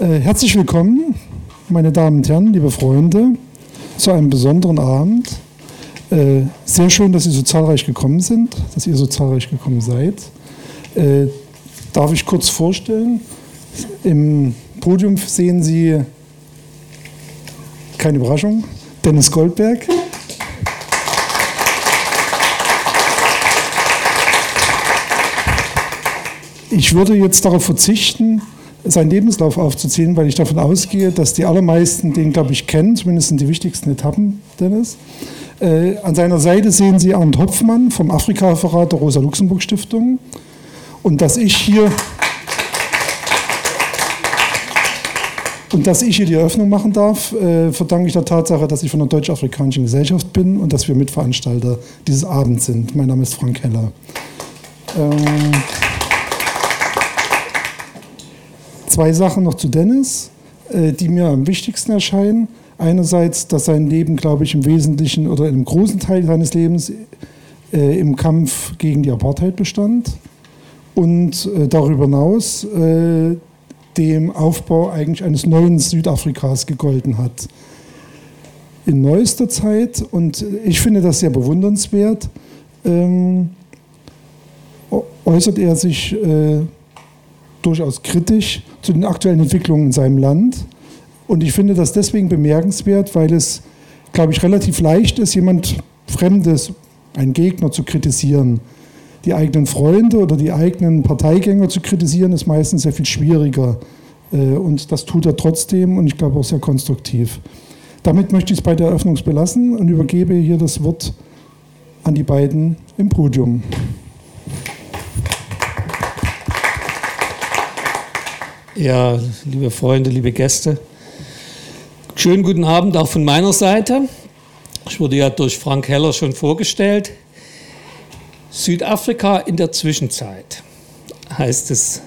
Äh, herzlich willkommen, meine Damen und Herren, liebe Freunde, zu einem besonderen Abend. Äh, sehr schön, dass Sie so zahlreich gekommen sind, dass ihr so zahlreich gekommen seid. Äh, darf ich kurz vorstellen? Im Podium sehen Sie, keine Überraschung, Dennis Goldberg. Ich würde jetzt darauf verzichten, seinen Lebenslauf aufzuzählen, weil ich davon ausgehe, dass die allermeisten den, glaube ich, kennen, zumindest die wichtigsten Etappen, Dennis. Äh, an seiner Seite sehen Sie Arndt Hopfmann vom Afrika-Referat der Rosa-Luxemburg-Stiftung. Und dass ich hier und dass ich hier die Eröffnung machen darf, äh, verdanke ich der Tatsache, dass ich von der Deutsch-Afrikanischen Gesellschaft bin und dass wir Mitveranstalter dieses Abends sind. Mein Name ist Frank Heller. Ähm Zwei Sachen noch zu Dennis, äh, die mir am wichtigsten erscheinen. Einerseits, dass sein Leben, glaube ich, im Wesentlichen oder einem großen Teil seines Lebens äh, im Kampf gegen die Apartheid bestand und äh, darüber hinaus dem Aufbau eigentlich eines neuen Südafrikas gegolten hat. In neuester Zeit, und ich finde das sehr bewundernswert, ähm, äußert er sich durchaus kritisch zu den aktuellen Entwicklungen in seinem Land. Und ich finde das deswegen bemerkenswert, weil es, glaube ich, relativ leicht ist, jemand Fremdes, einen Gegner zu kritisieren. Die eigenen Freunde oder die eigenen Parteigänger zu kritisieren, ist meistens sehr viel schwieriger. Äh, und das tut er trotzdem und ich glaube auch sehr konstruktiv. Damit möchte ich es bei der Eröffnung belassen und übergebe hier das Wort an die beiden im Podium. Ja, liebe Freunde, liebe Gäste, schönen guten Abend auch von meiner Seite. Ich wurde ja durch Frank Heller schon vorgestellt. Südafrika in der Zwischenzeit heißt es,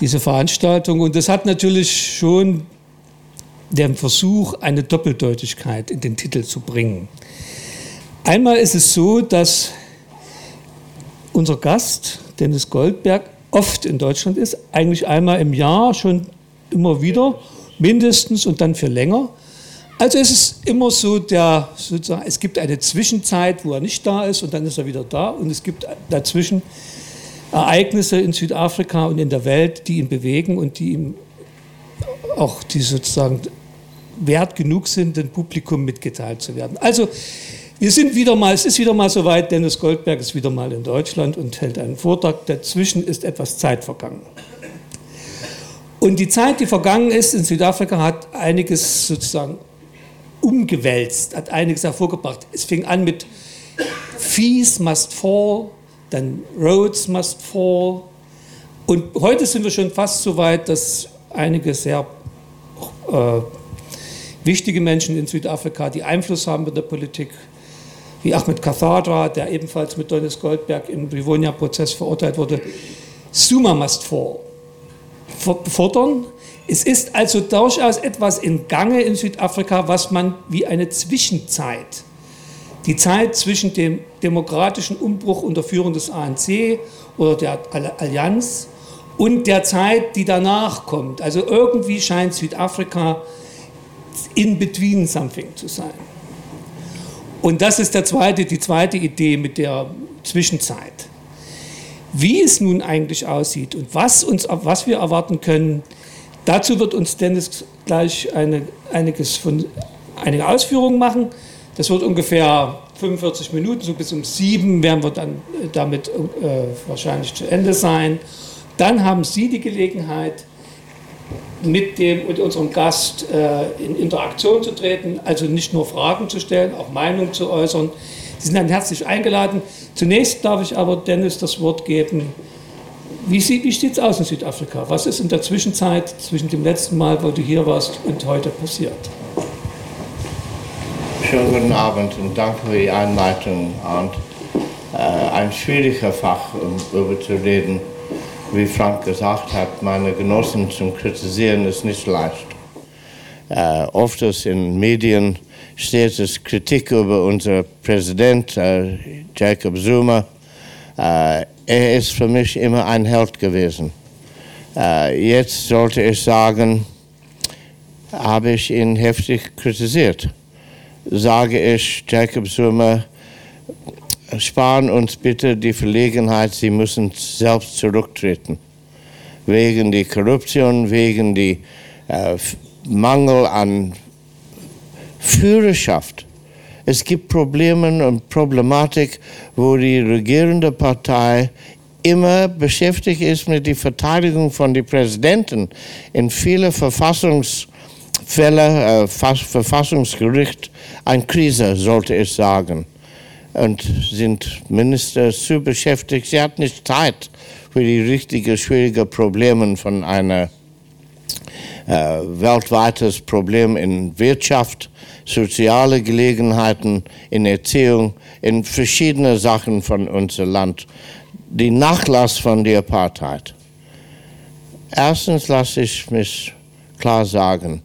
diese Veranstaltung. Und das hat natürlich schon den Versuch, eine Doppeldeutigkeit in den Titel zu bringen. Einmal ist es so, dass unser Gast, Dennis Goldberg, oft in Deutschland ist, eigentlich einmal im Jahr schon immer wieder, mindestens und dann für länger. Also es ist immer so, der, sozusagen, es gibt eine Zwischenzeit, wo er nicht da ist und dann ist er wieder da und es gibt dazwischen Ereignisse in Südafrika und in der Welt, die ihn bewegen und die ihm auch die sozusagen wert genug sind, dem Publikum mitgeteilt zu werden. Also wir sind wieder mal, es ist wieder mal soweit, Dennis Goldberg ist wieder mal in Deutschland und hält einen Vortrag. Dazwischen ist etwas Zeit vergangen. Und die Zeit, die vergangen ist in Südafrika, hat einiges sozusagen umgewälzt, hat einiges hervorgebracht. Es fing an mit Fees must fall, dann Roads must fall. Und heute sind wir schon fast so weit, dass einige sehr äh, wichtige Menschen in Südafrika, die Einfluss haben in der Politik, wie Ahmed Kathadra, der ebenfalls mit Dennis Goldberg im Rivonia-Prozess verurteilt wurde, Suma must fall, fordern. Es ist also durchaus etwas in Gange in Südafrika, was man wie eine Zwischenzeit, die Zeit zwischen dem demokratischen Umbruch unter Führung des ANC oder der Allianz und der Zeit, die danach kommt. Also irgendwie scheint Südafrika in between something zu sein. Und das ist der zweite, die zweite Idee mit der Zwischenzeit. Wie es nun eigentlich aussieht und was, uns, was wir erwarten können, dazu wird uns Dennis gleich eine, einiges von, einige Ausführungen machen. Das wird ungefähr 45 Minuten, so bis um sieben werden wir dann damit äh, wahrscheinlich zu Ende sein. Dann haben Sie die Gelegenheit, mit, dem, mit unserem Gast äh, in Interaktion zu treten, also nicht nur Fragen zu stellen, auch Meinungen zu äußern. Sie sind dann herzlich eingeladen. Zunächst darf ich aber Dennis das Wort geben. Wie, wie sieht es aus in Südafrika? Was ist in der Zwischenzeit zwischen dem letzten Mal, wo du hier warst, und heute passiert? Schönen guten Abend und danke für die Einleitung. Und, äh, ein schwieriger Fach, um darüber zu reden wie Frank gesagt hat, meine Genossen zum Kritisieren ist nicht leicht. Äh, oft ist in Medien steht es Kritik über unseren Präsident äh, Jacob Zuma. Äh, er ist für mich immer ein Held gewesen. Äh, jetzt sollte ich sagen, habe ich ihn heftig kritisiert. Sage ich Jacob Zuma, sparen uns bitte die Verlegenheit, Sie müssen selbst zurücktreten. Wegen der Korruption, wegen der äh, Mangel an Führerschaft. Es gibt Probleme und Problematik, wo die regierende Partei immer beschäftigt ist mit der Verteidigung von den Präsidenten. In vielen Verfassungsfällen, äh, Verfassungsgericht, eine Krise, sollte ich sagen. Und sind Minister zu beschäftigt. Sie hat nicht Zeit für die richtigen, schwierigen Probleme von einem äh, weltweites Problem in Wirtschaft, soziale Gelegenheiten, in Erziehung, in verschiedene Sachen von unserem Land die Nachlass von der Apartheid. Erstens lasse ich mich klar sagen,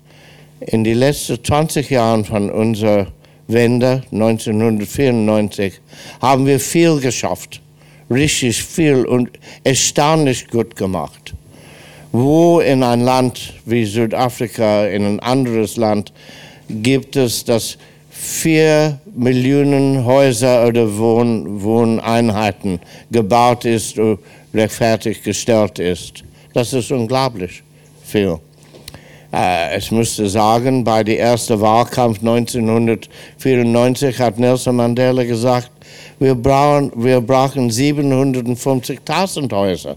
in den letzten 20 Jahren von unserer Wende 1994 haben wir viel geschafft, richtig viel und erstaunlich gut gemacht. Wo in ein Land wie Südafrika, in ein anderes Land, gibt es das vier Millionen Häuser oder Wohn Wohneinheiten gebaut ist oder rechtfertig gestellt ist. Das ist unglaublich viel. Äh, ich müsste sagen, bei dem ersten Wahlkampf 1994 hat Nelson Mandela gesagt, wir brauchen, wir brauchen 750.000 Häuser.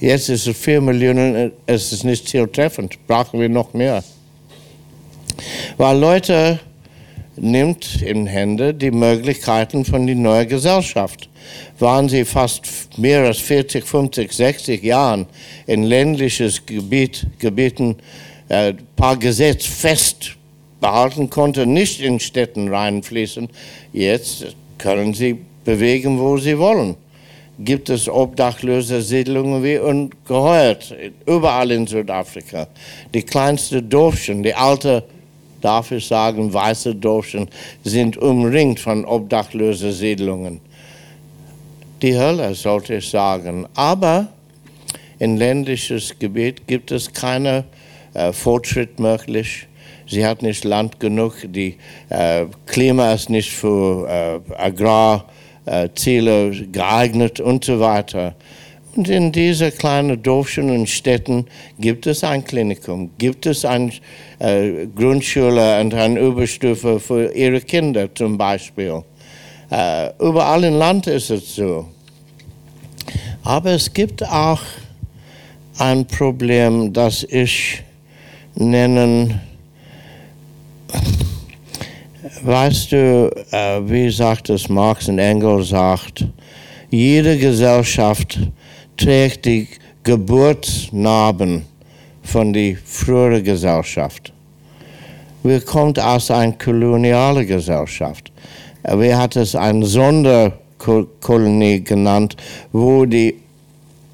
Jetzt ist es 4 Millionen, es ist nicht zieltreffend, brauchen wir noch mehr. Weil Leute nimmt in Hände die Möglichkeiten von der neuen Gesellschaft. Waren sie fast mehr als 40, 50, 60 Jahren in ländliches Gebiet, Gebieten ein äh, paar Gesetze fest behalten konnten, nicht in Städten reinfließen, jetzt können sie bewegen, wo sie wollen. Gibt es obdachlose Siedlungen wie ungeheuert, überall in Südafrika. Die kleinste Dorfchen, die alte darf ich sagen, weiße Deutschen sind umringt von obdachlosen Siedlungen. Die Hölle, sollte ich sagen. Aber in ländliches Gebiet gibt es keinen äh, Fortschritt möglich. Sie hat nicht Land genug, die äh, Klima ist nicht für äh, Agrarziele geeignet und so weiter. Und in diesen kleinen Dörfchen und Städten gibt es ein Klinikum, gibt es eine äh, Grundschule und eine Überstufe für ihre Kinder zum Beispiel. Äh, überall im Land ist es so. Aber es gibt auch ein Problem, das ich nennen, weißt du, äh, wie sagt es Marx und Engels sagt, jede Gesellschaft trägt die Geburtsnarben von der früheren Gesellschaft. Wir kommen aus einer kolonialen Gesellschaft. Wir hatten es eine Sonderkolonie genannt, wo die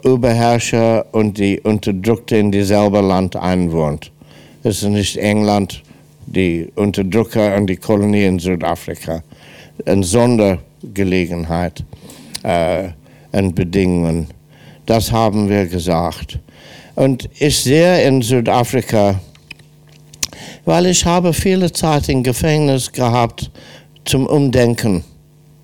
Überherrscher und die Unterdrückte in dieselbe Land einwohnt. Es ist nicht England, die Unterdrücker und die Kolonie in Südafrika. Eine Sondergelegenheit äh, und Bedingungen. Das haben wir gesagt. Und ich sehe in Südafrika, weil ich habe viele Zeit im Gefängnis gehabt zum Umdenken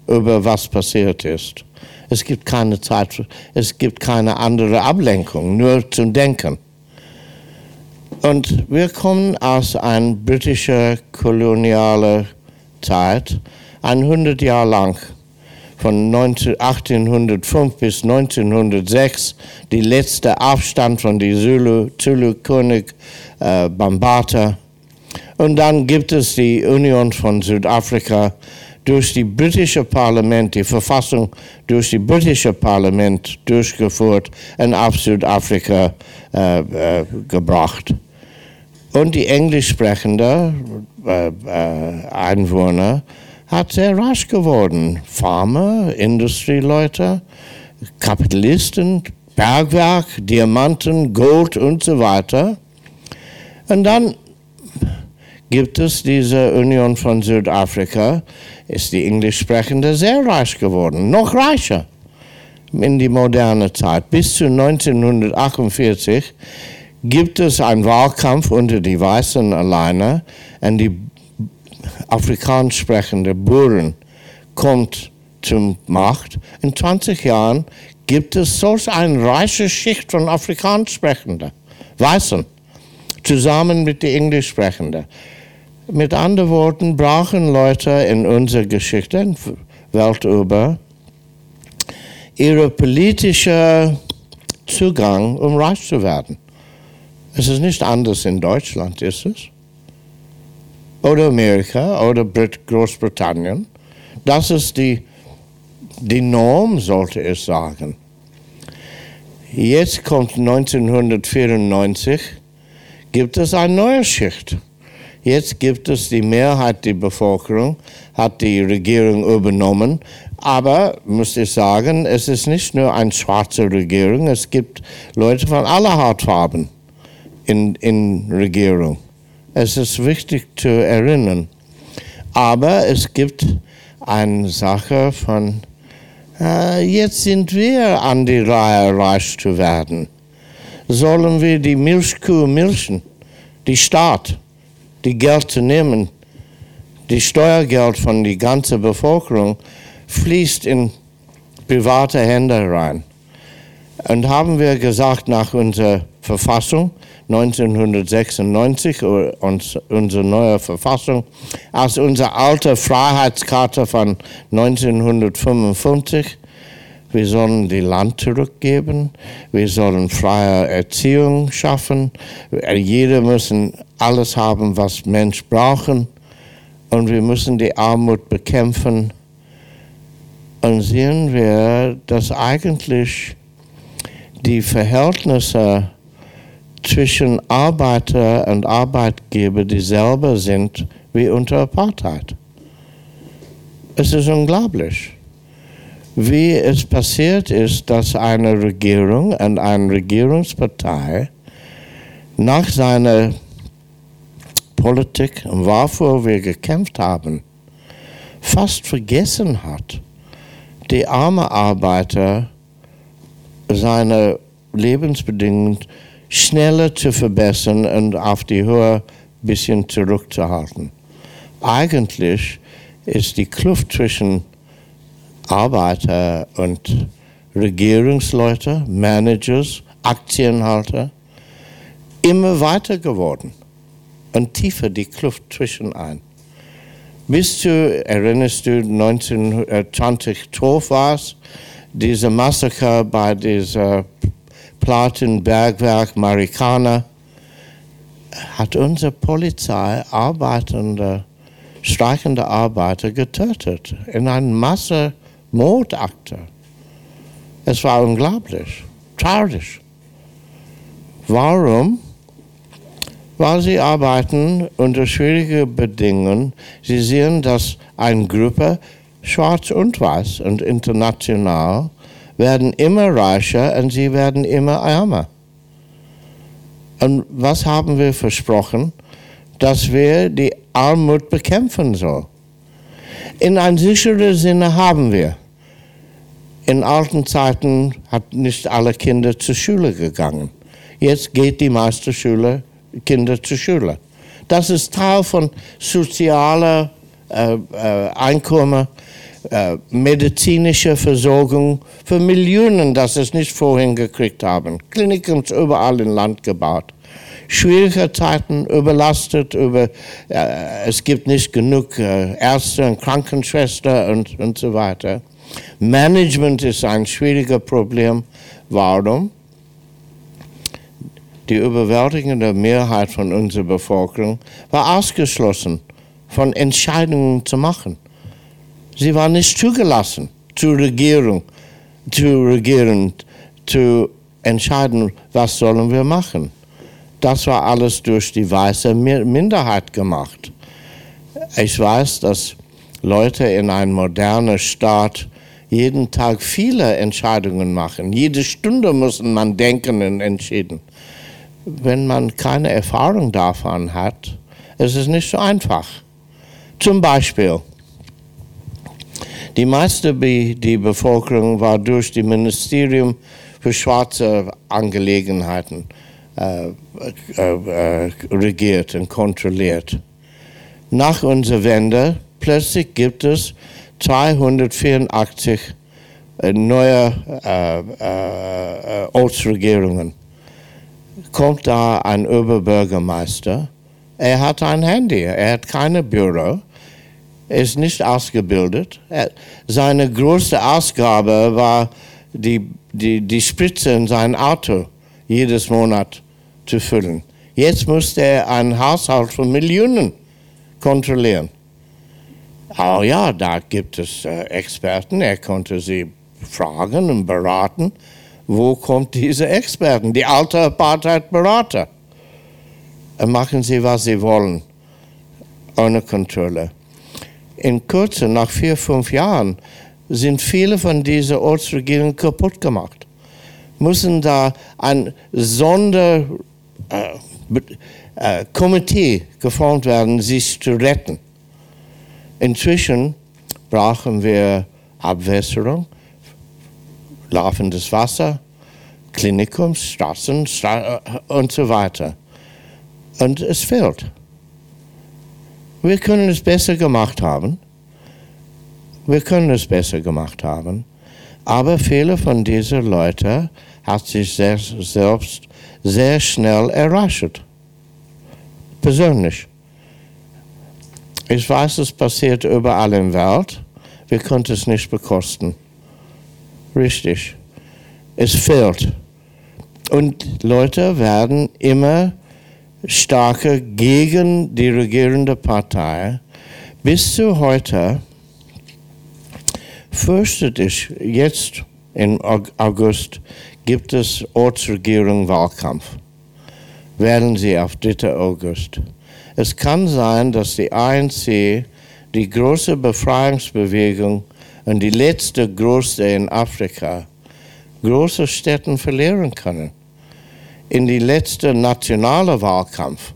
über was passiert ist. Es gibt keine Zeit, es gibt keine andere Ablenkung, nur zum Denken. Und wir kommen aus einer britischen kolonialen Zeit, 100 Jahre lang von 1805 bis 1906 die letzte Aufstand von die Zulu, Zulu König äh, Bambata. Und dann gibt es die Union von Südafrika durch die britische Parlament, die Verfassung durch die britische Parlament durchgeführt und auf Südafrika äh, äh, gebracht. Und die englisch sprechenden äh, äh, Einwohner hat sehr rasch geworden. Farmer, Industrieleute, Kapitalisten, Bergwerk, Diamanten, Gold und so weiter. Und dann gibt es diese Union von Südafrika, ist die Englischsprechende sehr reich geworden, noch reicher. in die moderne Zeit. Bis zu 1948 gibt es einen Wahlkampf unter die Weißen alleine und die afrikanisch sprechende Buren kommt zum Macht. In 20 Jahren gibt es solch eine reiche Schicht von afrikanisch sprechenden Weißen zusammen mit den englisch sprechenden. Mit anderen Worten brauchen Leute in unserer Geschichte Welt über ihre politische Zugang, um reich zu werden. Es ist nicht anders in Deutschland, ist es? Oder Amerika oder Brit Großbritannien. Das ist die, die Norm, sollte ich sagen. Jetzt kommt 1994, gibt es eine neue Schicht. Jetzt gibt es die Mehrheit der Bevölkerung, hat die Regierung übernommen. Aber, muss ich sagen, es ist nicht nur eine schwarze Regierung, es gibt Leute von aller Hautfarben in, in Regierung. Es ist wichtig zu erinnern. Aber es gibt eine Sache von, äh, jetzt sind wir an die Reihe, reich zu werden. Sollen wir die Milchkuh milchen? Die Staat? Die Geld zu nehmen, die Steuergeld von der ganzen Bevölkerung fließt in private Hände rein. Und haben wir gesagt, nach unserer Verfassung 1996, unsere neue Verfassung, als unsere alte Freiheitskarte von 1955, wir sollen die Land zurückgeben, wir sollen freie Erziehung schaffen, jeder muss alles haben, was Mensch brauchen und wir müssen die Armut bekämpfen. Und sehen wir, dass eigentlich die Verhältnisse zwischen Arbeiter und Arbeitgeber dieselbe sind wie unter Apartheid. Es ist unglaublich, wie es passiert ist, dass eine Regierung und eine Regierungspartei nach seiner Politik wovor wir gekämpft haben, fast vergessen hat, die arme Arbeiter seine Lebensbedingungen schneller zu verbessern und auf die Höhe ein bisschen zurückzuhalten. Eigentlich ist die Kluft zwischen Arbeiter und Regierungsleute, Managers, Aktienhalter immer weiter geworden und tiefer die Kluft zwischen ein. Bis zu, erinnerst du, 1912 war es, diese Massaker bei dieser Plattenbergwerk Marikana, hat unsere Polizei arbeitende, streichende Arbeiter getötet in einer Masse Mordakte. Es war unglaublich, traurig. Warum? weil sie arbeiten unter schwierigen Bedingungen. Sie sehen, dass eine Gruppe, schwarz und weiß und international, werden immer reicher und sie werden immer ärmer. Und was haben wir versprochen? Dass wir die Armut bekämpfen sollen. In einem sicheren Sinne haben wir. In alten Zeiten hat nicht alle Kinder zur Schule gegangen. Jetzt geht die meiste Schule Kinder zur Schule. Das ist Teil von sozialer äh, äh, Einkommen, äh, medizinischer Versorgung für Millionen, das es nicht vorhin gekriegt haben. Kliniken überall im Land gebaut. Schwierige Zeiten, überlastet, über, äh, es gibt nicht genug äh, Ärzte und Krankenschwestern und, und so weiter. Management ist ein schwieriges Problem. Warum? die überwältigende Mehrheit von unserer Bevölkerung war ausgeschlossen, von Entscheidungen zu machen. Sie war nicht zugelassen, zur Regierung, zu regieren, zu entscheiden, was sollen wir machen. Das war alles durch die weiße Minderheit gemacht. Ich weiß, dass Leute in einem modernen Staat jeden Tag viele Entscheidungen machen. Jede Stunde muss man denken und entscheiden wenn man keine Erfahrung davon hat, ist es nicht so einfach. Zum Beispiel, Die meiste die Bevölkerung war durch das Ministerium für schwarze Angelegenheiten äh, äh, äh, regiert und kontrolliert. Nach unserer Wende plötzlich gibt es 284 äh, neue äh, äh, Ortsregierungen. Kommt da ein Oberbürgermeister, er hat ein Handy, er hat keine Büro, ist nicht ausgebildet. Er, seine größte Ausgabe war, die, die, die Spritze in sein Auto jedes Monat zu füllen. Jetzt musste er einen Haushalt von Millionen kontrollieren. Oh ja, da gibt es äh, Experten, er konnte sie fragen und beraten. Wo kommt diese Experten? Die alte Apartheid-Berater. Machen sie, was sie wollen, ohne Kontrolle. In Kürze, nach vier, fünf Jahren, sind viele von diesen Ortsregierungen kaputt gemacht. Müssen da ein Sonderkomitee äh, äh, geformt werden, sich zu retten. Inzwischen brauchen wir Abwässerung, laufendes Wasser, Klinikum, Straßen Stra äh, und so weiter. Und es fehlt. Wir können es besser gemacht haben. Wir können es besser gemacht haben. Aber viele von diesen Leuten hat sich selbst sehr schnell errascht. Persönlich. Ich weiß, es passiert überall der Welt. Wir können es nicht bekosten. Richtig. Es fehlt. Und Leute werden immer stärker gegen die regierende Partei. Bis zu heute fürchtet ich, jetzt im August gibt es Ortsregierung Wahlkampf. Wählen Sie auf 3. August. Es kann sein, dass die ANC die große Befreiungsbewegung und die letzte große in Afrika große Städte verlieren können in die letzte nationale Wahlkampf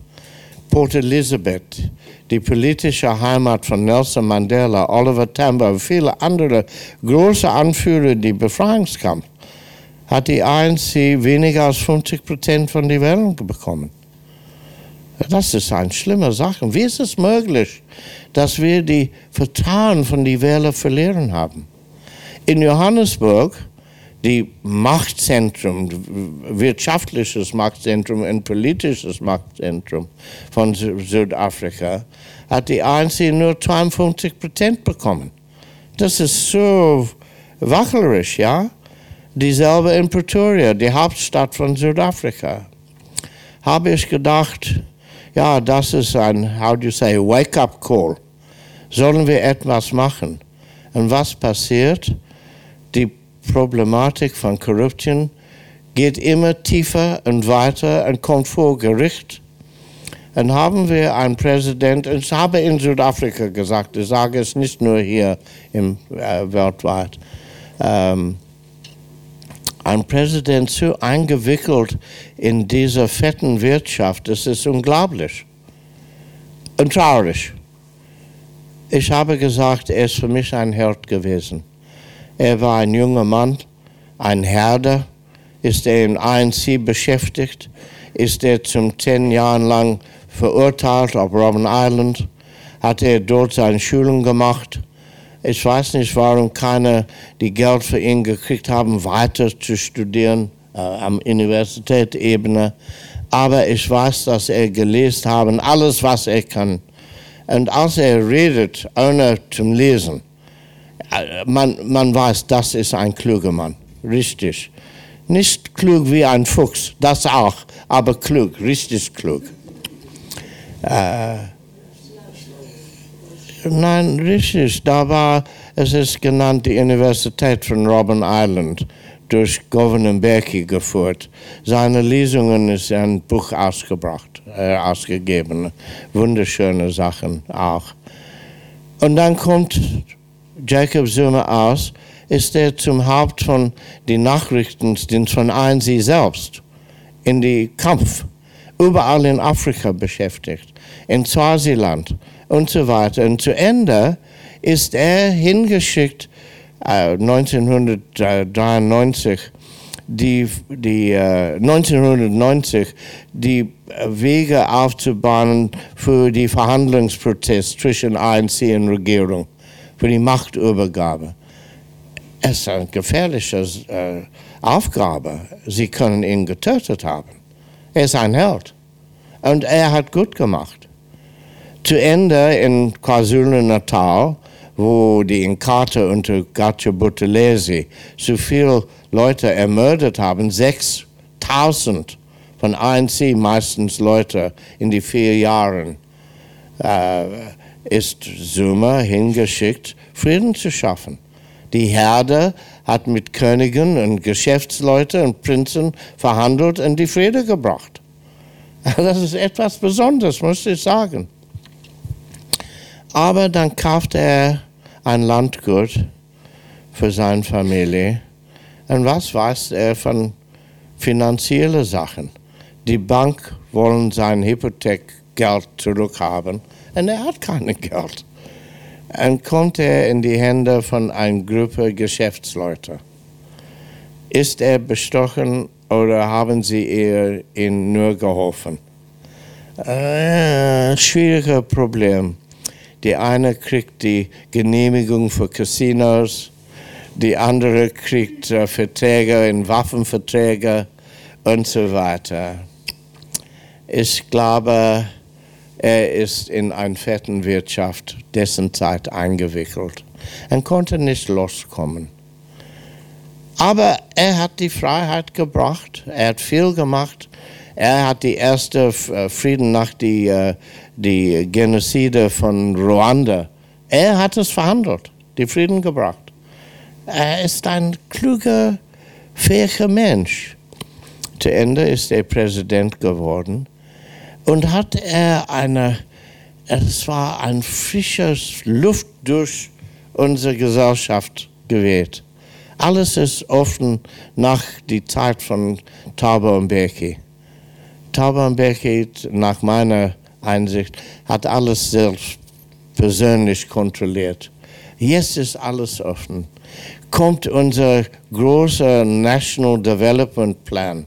Port Elizabeth, die politische Heimat von Nelson Mandela, Oliver Tambo und viele andere große Anführer die Befreiungskampf, hat die ANC weniger als 50 Prozent von den Wählern bekommen. Das ist eine schlimme Sache. Wie ist es möglich, dass wir die Vertrauen von den Wählern verlieren haben? In Johannesburg die Machtzentrum, wirtschaftliches Machtzentrum und politisches Machtzentrum von Südafrika, hat die ANC nur 52 Prozent bekommen. Das ist so wachlerisch, ja? Dieselbe in Pretoria, die Hauptstadt von Südafrika. Habe ich gedacht, ja, das ist ein, how do you say, wake-up call. Sollen wir etwas machen? Und was passiert? Die Problematik von Korruption geht immer tiefer und weiter und kommt vor Gericht. Dann haben wir einen Präsident, ich habe in Südafrika gesagt, ich sage es nicht nur hier im, äh, weltweit, ähm, ein Präsident so eingewickelt in dieser fetten Wirtschaft, das ist unglaublich und traurig. Ich habe gesagt, er ist für mich ein Held gewesen. Er war ein junger Mann, ein Herder. Ist er in ANC beschäftigt? Ist er zum zehn Jahren lang verurteilt auf Robben Island? Hat er dort seine Schulung gemacht? Ich weiß nicht, warum keiner die Geld für ihn gekriegt haben, weiter zu studieren äh, am Universitätsebene. Aber ich weiß, dass er gelesen haben, alles, was er kann. Und als er redet, ohne zum Lesen, äh, man, man weiß, das ist ein kluger Mann. Richtig. Nicht klug wie ein Fuchs, das auch, aber klug, richtig klug. Äh, nein, richtig. Da war, es ist genannt, die Universität von Robben Island durch Gouverneur Berkey geführt. Seine Lesungen ist ein Buch ausgebracht, äh, ausgegeben. Wunderschöne Sachen auch. Und dann kommt Jacob Zuma aus, ist er zum Haupt von den Nachrichtendienst von ANC selbst in die Kampf überall in Afrika beschäftigt, in Swaziland und so weiter. Und zu Ende ist er hingeschickt äh, 1993 die, die äh, 1990 die Wege aufzubauen für die Verhandlungsprozess zwischen ANC und Regierung, für die Machtübergabe. Es ist eine gefährliche äh, Aufgabe. Sie können ihn getötet haben. Er ist ein Held. Und er hat gut gemacht. Zu Ende in KwaZulu-Natal, wo die Inkate unter Gacha Buthelezi so viele Leute ermordet haben, 6000 von ANC, meistens Leute in die vier Jahren, äh, ist Zuma hingeschickt, Frieden zu schaffen. Die Herde hat mit Königen und Geschäftsleuten und Prinzen verhandelt und die Friede gebracht. Das ist etwas Besonderes, muss ich sagen. Aber dann kaufte er ein Landgut für seine Familie. Und was weiß er von finanziellen Sachen? Die Bank wollen sein Hypothekgeld zurückhaben und er hat kein Geld. Und kommt er in die Hände von einer Gruppe Geschäftsleute. Ist er bestochen oder haben Sie ihr ihn nur geholfen? Äh, schwieriger Problem. Die eine kriegt die Genehmigung für Casinos, die andere kriegt äh, Verträge in Waffenverträge und so weiter. Ich glaube, er ist in eine Fettenwirtschaft dessen Zeit eingewickelt und konnte nicht loskommen. Aber er hat die Freiheit gebracht, er hat viel gemacht. Er hat die erste äh, Frieden nach die, äh, die Genozide von Ruanda. Er hat es verhandelt, die Frieden gebracht. Er ist ein kluger, fähiger Mensch. Zu Ende ist er Präsident geworden und hat er eine, es war ein frisches Luft durch unsere Gesellschaft geweht. Alles ist offen nach der Zeit von Thabo Mbeki. Thabo Mbeki, nach meiner Einsicht, hat alles selbst persönlich kontrolliert. Jetzt ist alles offen. Kommt unser großer National Development Plan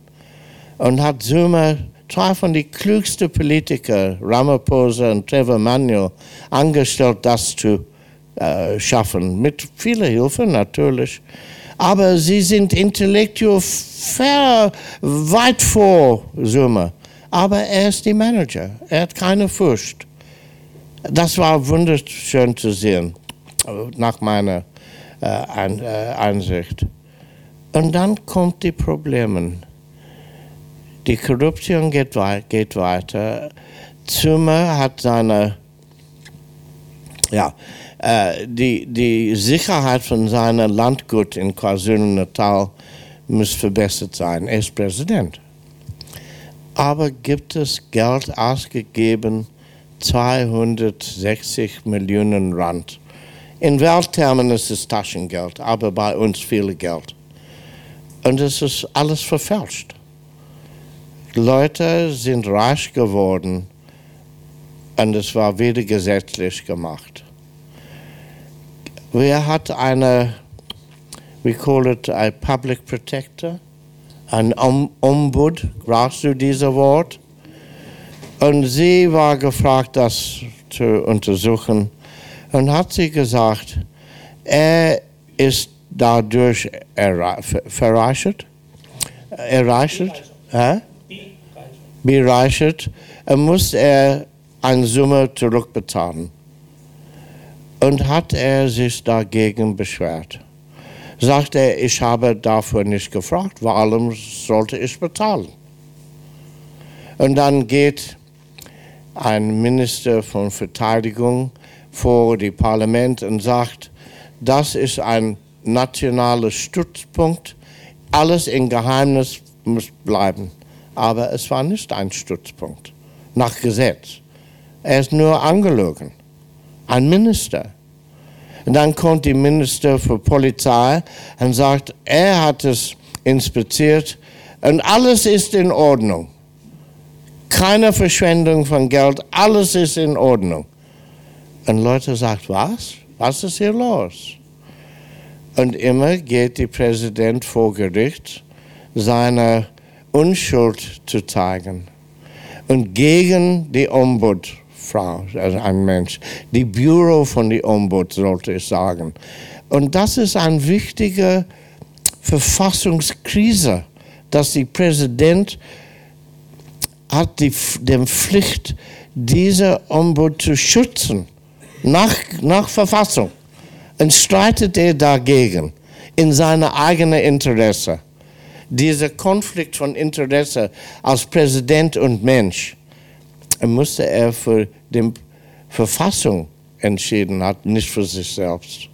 und hat Zuma zwei von den klügsten Politikern, Ramaphosa und Trevor Manuel, angestellt, das zu äh, schaffen. Mit vieler Hilfe natürlich aber sie sind intellektuell weit vor Summe. Aber er ist der Manager, er hat keine Furcht. Das war wunderschön zu sehen, nach meiner äh, Ein, äh. Und dann kommt die Probleme. Die Korruption geht, geht weiter. Zimmer hat seine, ja, äh, die, die Sicherheit von seinem Landgut in KwaZulu-Natal muss verbessert sein. Er ist Präsident. Aber gibt es Geld ausgegeben, 260 Millionen Rand. In Welttermen ist es Taschengeld, aber bei uns viel Geld. Und es ist alles verfälscht. Leute sind reich geworden und es war wieder gesetzlich gemacht. Wer hat eine, we call it a public protector, ein Ombud, brauchst du dieses Wort? Und sie war gefragt, das zu untersuchen. Und hat sie gesagt, er ist dadurch verreichert, erreichert, bereichert, er muss er eine Summe zurückbezahlen und hat er sich dagegen beschwert. Sagt er, ich habe dafür nicht gefragt, warum sollte ich bezahlen? Und dann geht ein Minister von Verteidigung vor die Parlament und sagt, das ist ein nationaler Stützpunkt, alles in Geheimnis muss bleiben. Aber es war nicht ein Stützpunkt nach Gesetz. Er ist nur angelogen ein Minister. Und dann kommt die Minister für Polizei und sagt, er hat es inspiziert und alles ist in Ordnung. Keine Verschwendung von Geld, alles ist in Ordnung. Und Leute sagen, was? Was ist hier los? Und immer geht der Präsident vor Gericht, seine Unschuld zu zeigen. Und gegen die Ombudsfrau, also ein Mensch, die Büro von der Ombud, sollte ich sagen. Und das ist eine wichtige Verfassungskrise, dass der Präsident hat die die Pflicht, diese Ombud zu schützen, nach, nach Verfassung. Und streitet er dagegen in seine eigene Interesse. Dieser Konflikt von Interesse als Präsident und Mensch musste er für die Verfassung entschieden hat, nicht für sich selbst,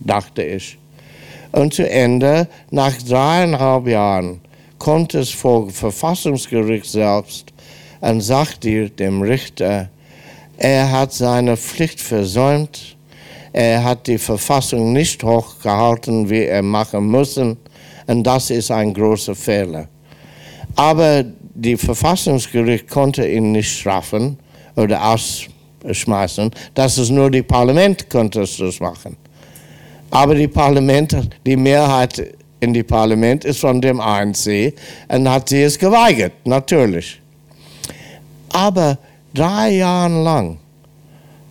dachte ich. Und zu Ende, nach dreieinhalb Jahren, kommt es vor Verfassungsgericht selbst und sagt dem Richter, er hat seine Pflicht versäumt, er hat die Verfassung nicht hochgehalten, wie er machen müssen, und das ist ein großer Fehler. Aber die Verfassungsgericht konnte ihn nicht strafen oder ausschmeißen, das ist nur die Parlament konnte das machen. Aber die Parlament, die Mehrheit in die Parlament ist von dem ANC und hat sie es geweigert, natürlich. Aber drei Jahre lang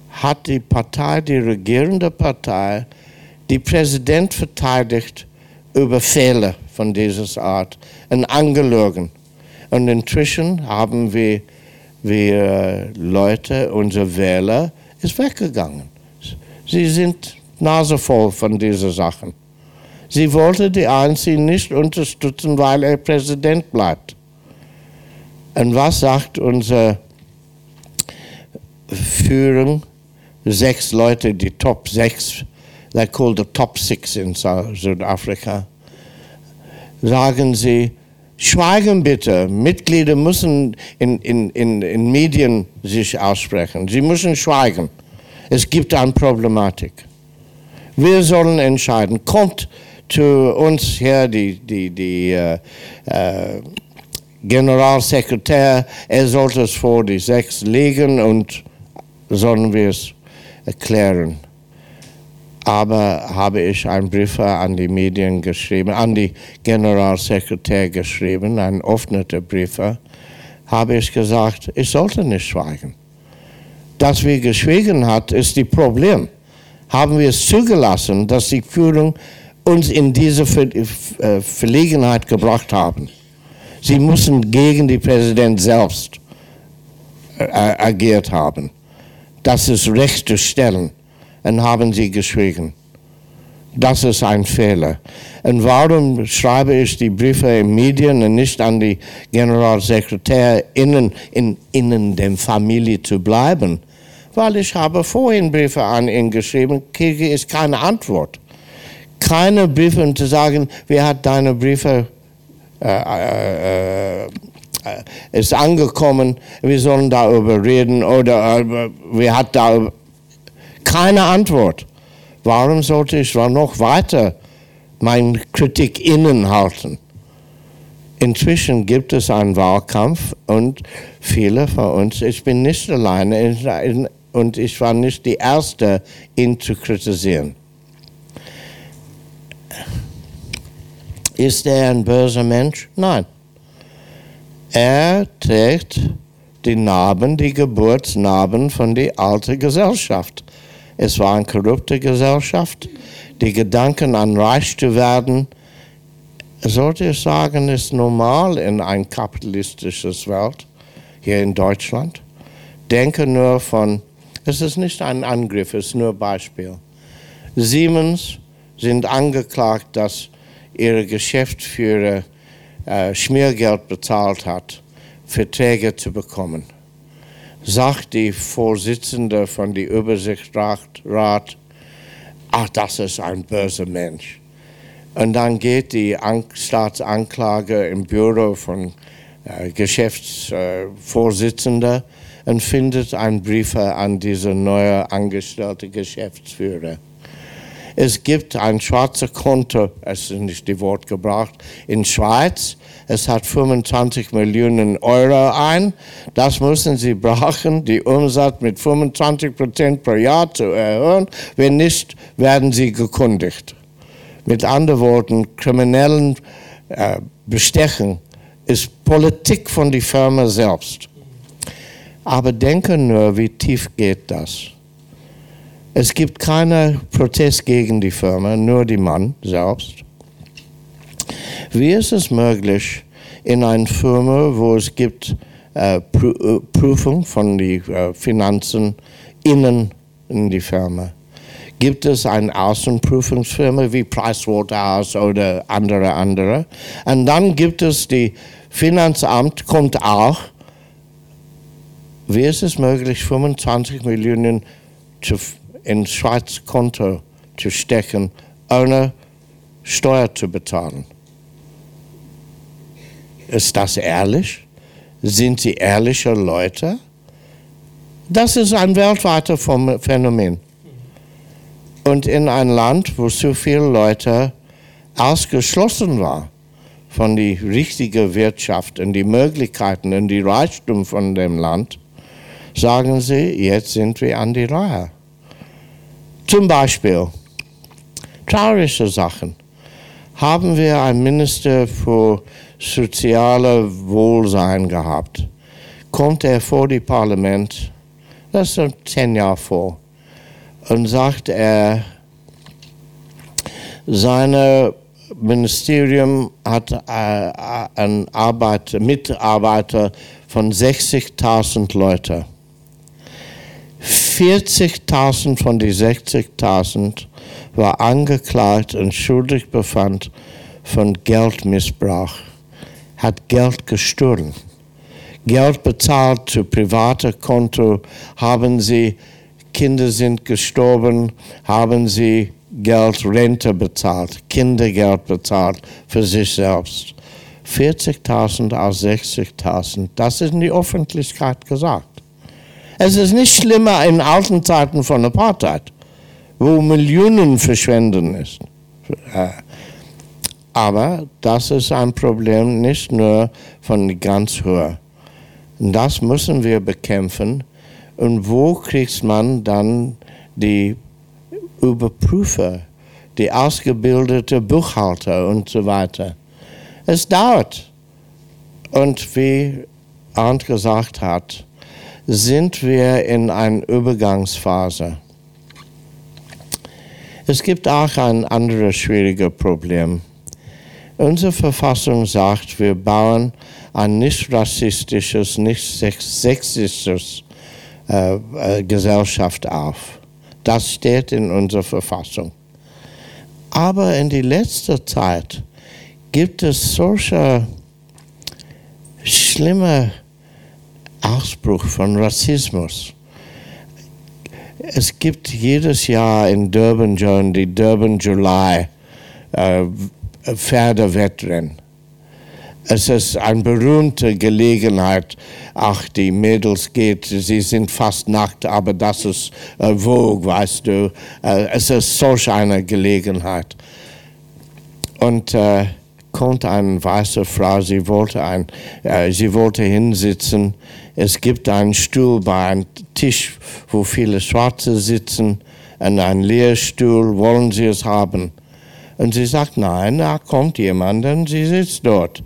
hat die Partei, die regierende Partei, die Präsident verteidigt über Fehler von dieser Art und angelogen. Und inzwischen haben wir, wir Leute, unsere Wähler, ist weggegangen. Sie sind nasevoll von diesen Sachen. Sie wollte die ANC nicht unterstützen, weil er Präsident bleibt. Und was sagt unsere Führung? Sechs Leute, die Top sechs, they call the Top Six in Südafrika, sagen sie, schweigen bitte, Mitglieder müssen in, in, in, in Medien sich aussprechen, sie müssen schweigen. Es gibt eine Problematik. Wir sollen entscheiden, kommt zu uns her die, die, die äh, äh, Generalsekretär, er sollte es vor die sechs legen und sollen wir es erklären. Aber habe ich einen Brief an die Medien geschrieben, an die Generalsekretär geschrieben, ein offener Brief, habe ich gesagt, ich sollte nicht schweigen. Dass wir geschwiegen hat, ist das Problem. Haben wir es zugelassen, dass die Führung uns in diese äh, Verlegenheit gebracht haben. Sie müssen gegen den Präsident selbst äh, agiert haben. Das ist Recht zu stellen. Und haben sie geschwiegen. Das ist ein Fehler. Und warum schreibe ich die Briefe in Medien und nicht an die Generalsekretär innen, in, innen der Familie zu bleiben? Weil ich habe vorhin Briefe an ihn geschrieben, kriege ich keine Antwort keine Briefe um zu sagen, wer hat deine Briefe äh, äh, äh, ist angekommen, wir sollen darüber reden oder äh, wer hat da keine Antwort. Warum sollte ich noch weiter meine Kritik innen halten? Inzwischen gibt es einen Wahlkampf und viele von uns, ich bin nicht alleine und ich war nicht die Erste, ihn zu kritisieren. Ist er ein böser Mensch? Nein. Er trägt die Narben, die Geburtsnarben von der alten Gesellschaft. Es war eine korrupte Gesellschaft. Die Gedanken an reich zu werden, sollte ich sagen, ist normal in ein kapitalistisches Welt, hier in Deutschland. Denke nur von, es ist nicht ein Angriff, es ist nur ein Beispiel. Siemens sind angeklagt, dass ihre Geschäftsführer äh, Schmiergeld bezahlt hat, Verträge zu bekommen. Sagt die Vorsitzende von der Übersichtsrat, ach, das ist ein böser Mensch. Und dann geht die An Staatsanklage im Büro von äh, Geschäftsvorsitzender äh, und findet einen Brief an diese neue angestellte Geschäftsführer. Es gibt ein schwarzes Konto, es ist nicht die Wort gebracht, in Schweiz. Es hat 25 Millionen Euro ein. Das müssen Sie brauchen, die Umsatz mit 25 Prozent pro Jahr zu erhöhen. Wenn nicht, werden Sie gekündigt. Mit anderen Worten, kriminellen äh, Bestechen ist Politik von der Firma selbst. Aber denke nur, wie tief geht das? Es gibt keinen Protest gegen die Firma, nur die Mann selbst. Wie ist es möglich, in einer Firma, wo es gibt äh, Prüfung von den äh, Finanzen innen in die Firma, gibt es eine Außenprüfungsfirma wie Pricewaterhouse oder andere, andere. Und dann gibt es die Finanzamt, kommt auch. Wie ist es möglich, 25 Millionen zu, in Schweiz Konto zu stecken, ohne Steuer zu bezahlen? Ist das ehrlich? Sind sie ehrliche Leute? Das ist ein weltweites Phänomen. Und in ein Land, wo so viele Leute ausgeschlossen waren von der richtigen Wirtschaft und die Möglichkeiten und die Reichtum von dem Land, sagen sie, jetzt sind wir an die Reihe. Zum Beispiel, traurige Sachen. Haben wir einen Minister für soziale Wohlsein gehabt. Kommt er vor die Parlament, das ist zehn Jahre vor, und sagt er, sein Ministerium hat äh, einen Arbeiter, Mitarbeiter von 60.000 Leuten. 40.000 von den 60.000 war angeklagt und schuldig befangen von Geldmissbrauch hat Geld gestohlen. Geld bezahlt zu privater Konto, haben sie, Kinder sind gestorben, haben sie Geld, Rente bezahlt, Kindergeld bezahlt für sich selbst. 40.000 aus 60.000, das ist in die Öffentlichkeit gesagt. Es ist nicht schlimmer in alten Zeiten von Apartheid, wo Millionen verschwenden ist. Aber das ist ein Problem nicht nur von ganz hoch. Das müssen wir bekämpfen. Und wo kriegt man dann die Überprüfer, die ausgebildete Buchhalter und so weiter? Es dauert. Und wie Arndt gesagt hat, sind wir in einer Übergangsphase. Es gibt auch ein anderes schwieriges Problem. Unsere Verfassung sagt, wir bauen ein nicht rassistisches, nicht sexistisches äh, äh, Gesellschaft auf. Das steht in unserer Verfassung. Aber in die letzter Zeit gibt es solche schlimme Ausbruch von Rassismus. Es gibt jedes Jahr in Durban John die Durban July äh, Pferdewettrennen. Es ist eine berühmte Gelegenheit. Ach, die Mädels geht, sie sind fast nackt, aber das ist äh, Vogue, weißt du. Äh, es ist solch eine Gelegenheit. Und äh, kommt eine weiße Frau, sie wollte, ein, äh, sie wollte hinsitzen. Es gibt einen Stuhl bei einem Tisch, wo viele Schwarze sitzen, und einen Lehrstuhl. Wollen Sie es haben? Und sie sagt, nein, da kommt jemand und sie sitzt dort.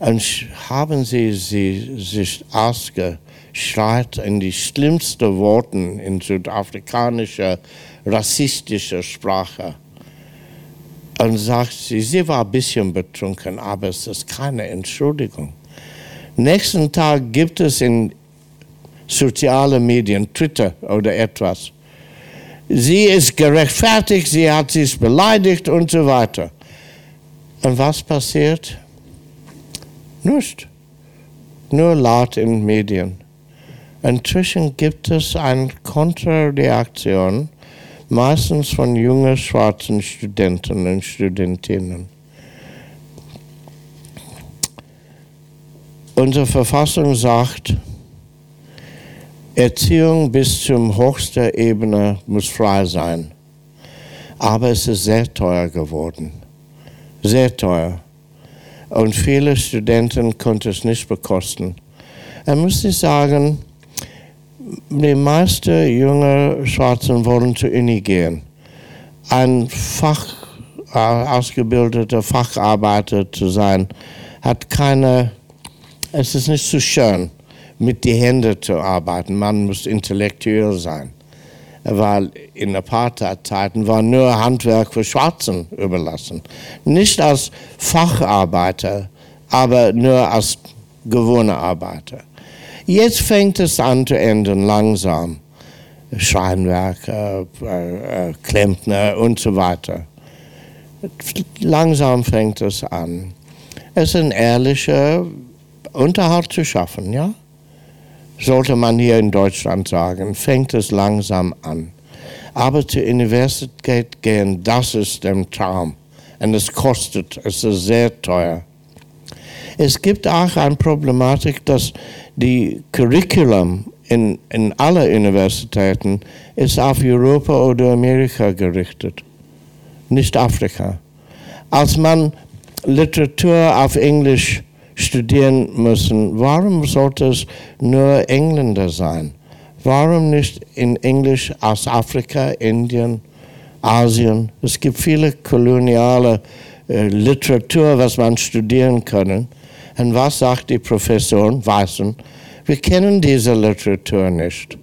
Und haben sie, sie sich ausgeschreit in die schlimmsten Worten in südafrikanischer, rassistischer Sprache. Und sagt sie, sie war ein bisschen betrunken, aber es ist keine Entschuldigung. Nächsten Tag gibt es in sozialen Medien, Twitter oder etwas, sie ist gerechtfertigt, sie hat sich beleidigt und so weiter. Und was passiert? Nichts. Nur laut in Medien. Inzwischen gibt es eine Kontrareaktion, meistens von jungen schwarzen Studenten und Studentinnen. Unsere Verfassung sagt, Erziehung bis zum höchsten Ebene muss frei sein. Aber es ist sehr teuer geworden. Sehr teuer. Und viele Studenten konnten es nicht bekosten. Er müsste sagen, die meisten jungen Schwarzen wollen zur Uni gehen. Ein Fach äh, ausgebildeter Facharbeiter zu sein, hat keine, es ist nicht so schön, mit den Händen zu arbeiten. Man muss intellektuell sein. Weil in Apartheid-Zeiten war nur Handwerk für Schwarzen überlassen. Nicht als Facharbeiter, aber nur als gewohnte Arbeiter. Jetzt fängt es an zu ändern, langsam. Scheinwerker, äh, äh, Klempner und so weiter. Langsam fängt es an. Es ist ein ehrlicher Unterhalt zu schaffen, ja? Sollte man hier in Deutschland sagen, fängt es langsam an. Aber zur Universität gehen, das ist der Traum. Und es kostet, es ist sehr teuer. Es gibt auch eine Problematik, dass die Curriculum in, in aller Universitäten ist auf Europa oder Amerika gerichtet, nicht Afrika. Als man Literatur auf Englisch studieren müssen, warum sollte es nur Engländer sein? Warum nicht in Englisch aus Afrika, Indien, Asien? Es gibt viele koloniale äh, Literatur, was man studieren kann. Und was sagt die Professoren, Weißen? Wir kennen diese Literatur nicht.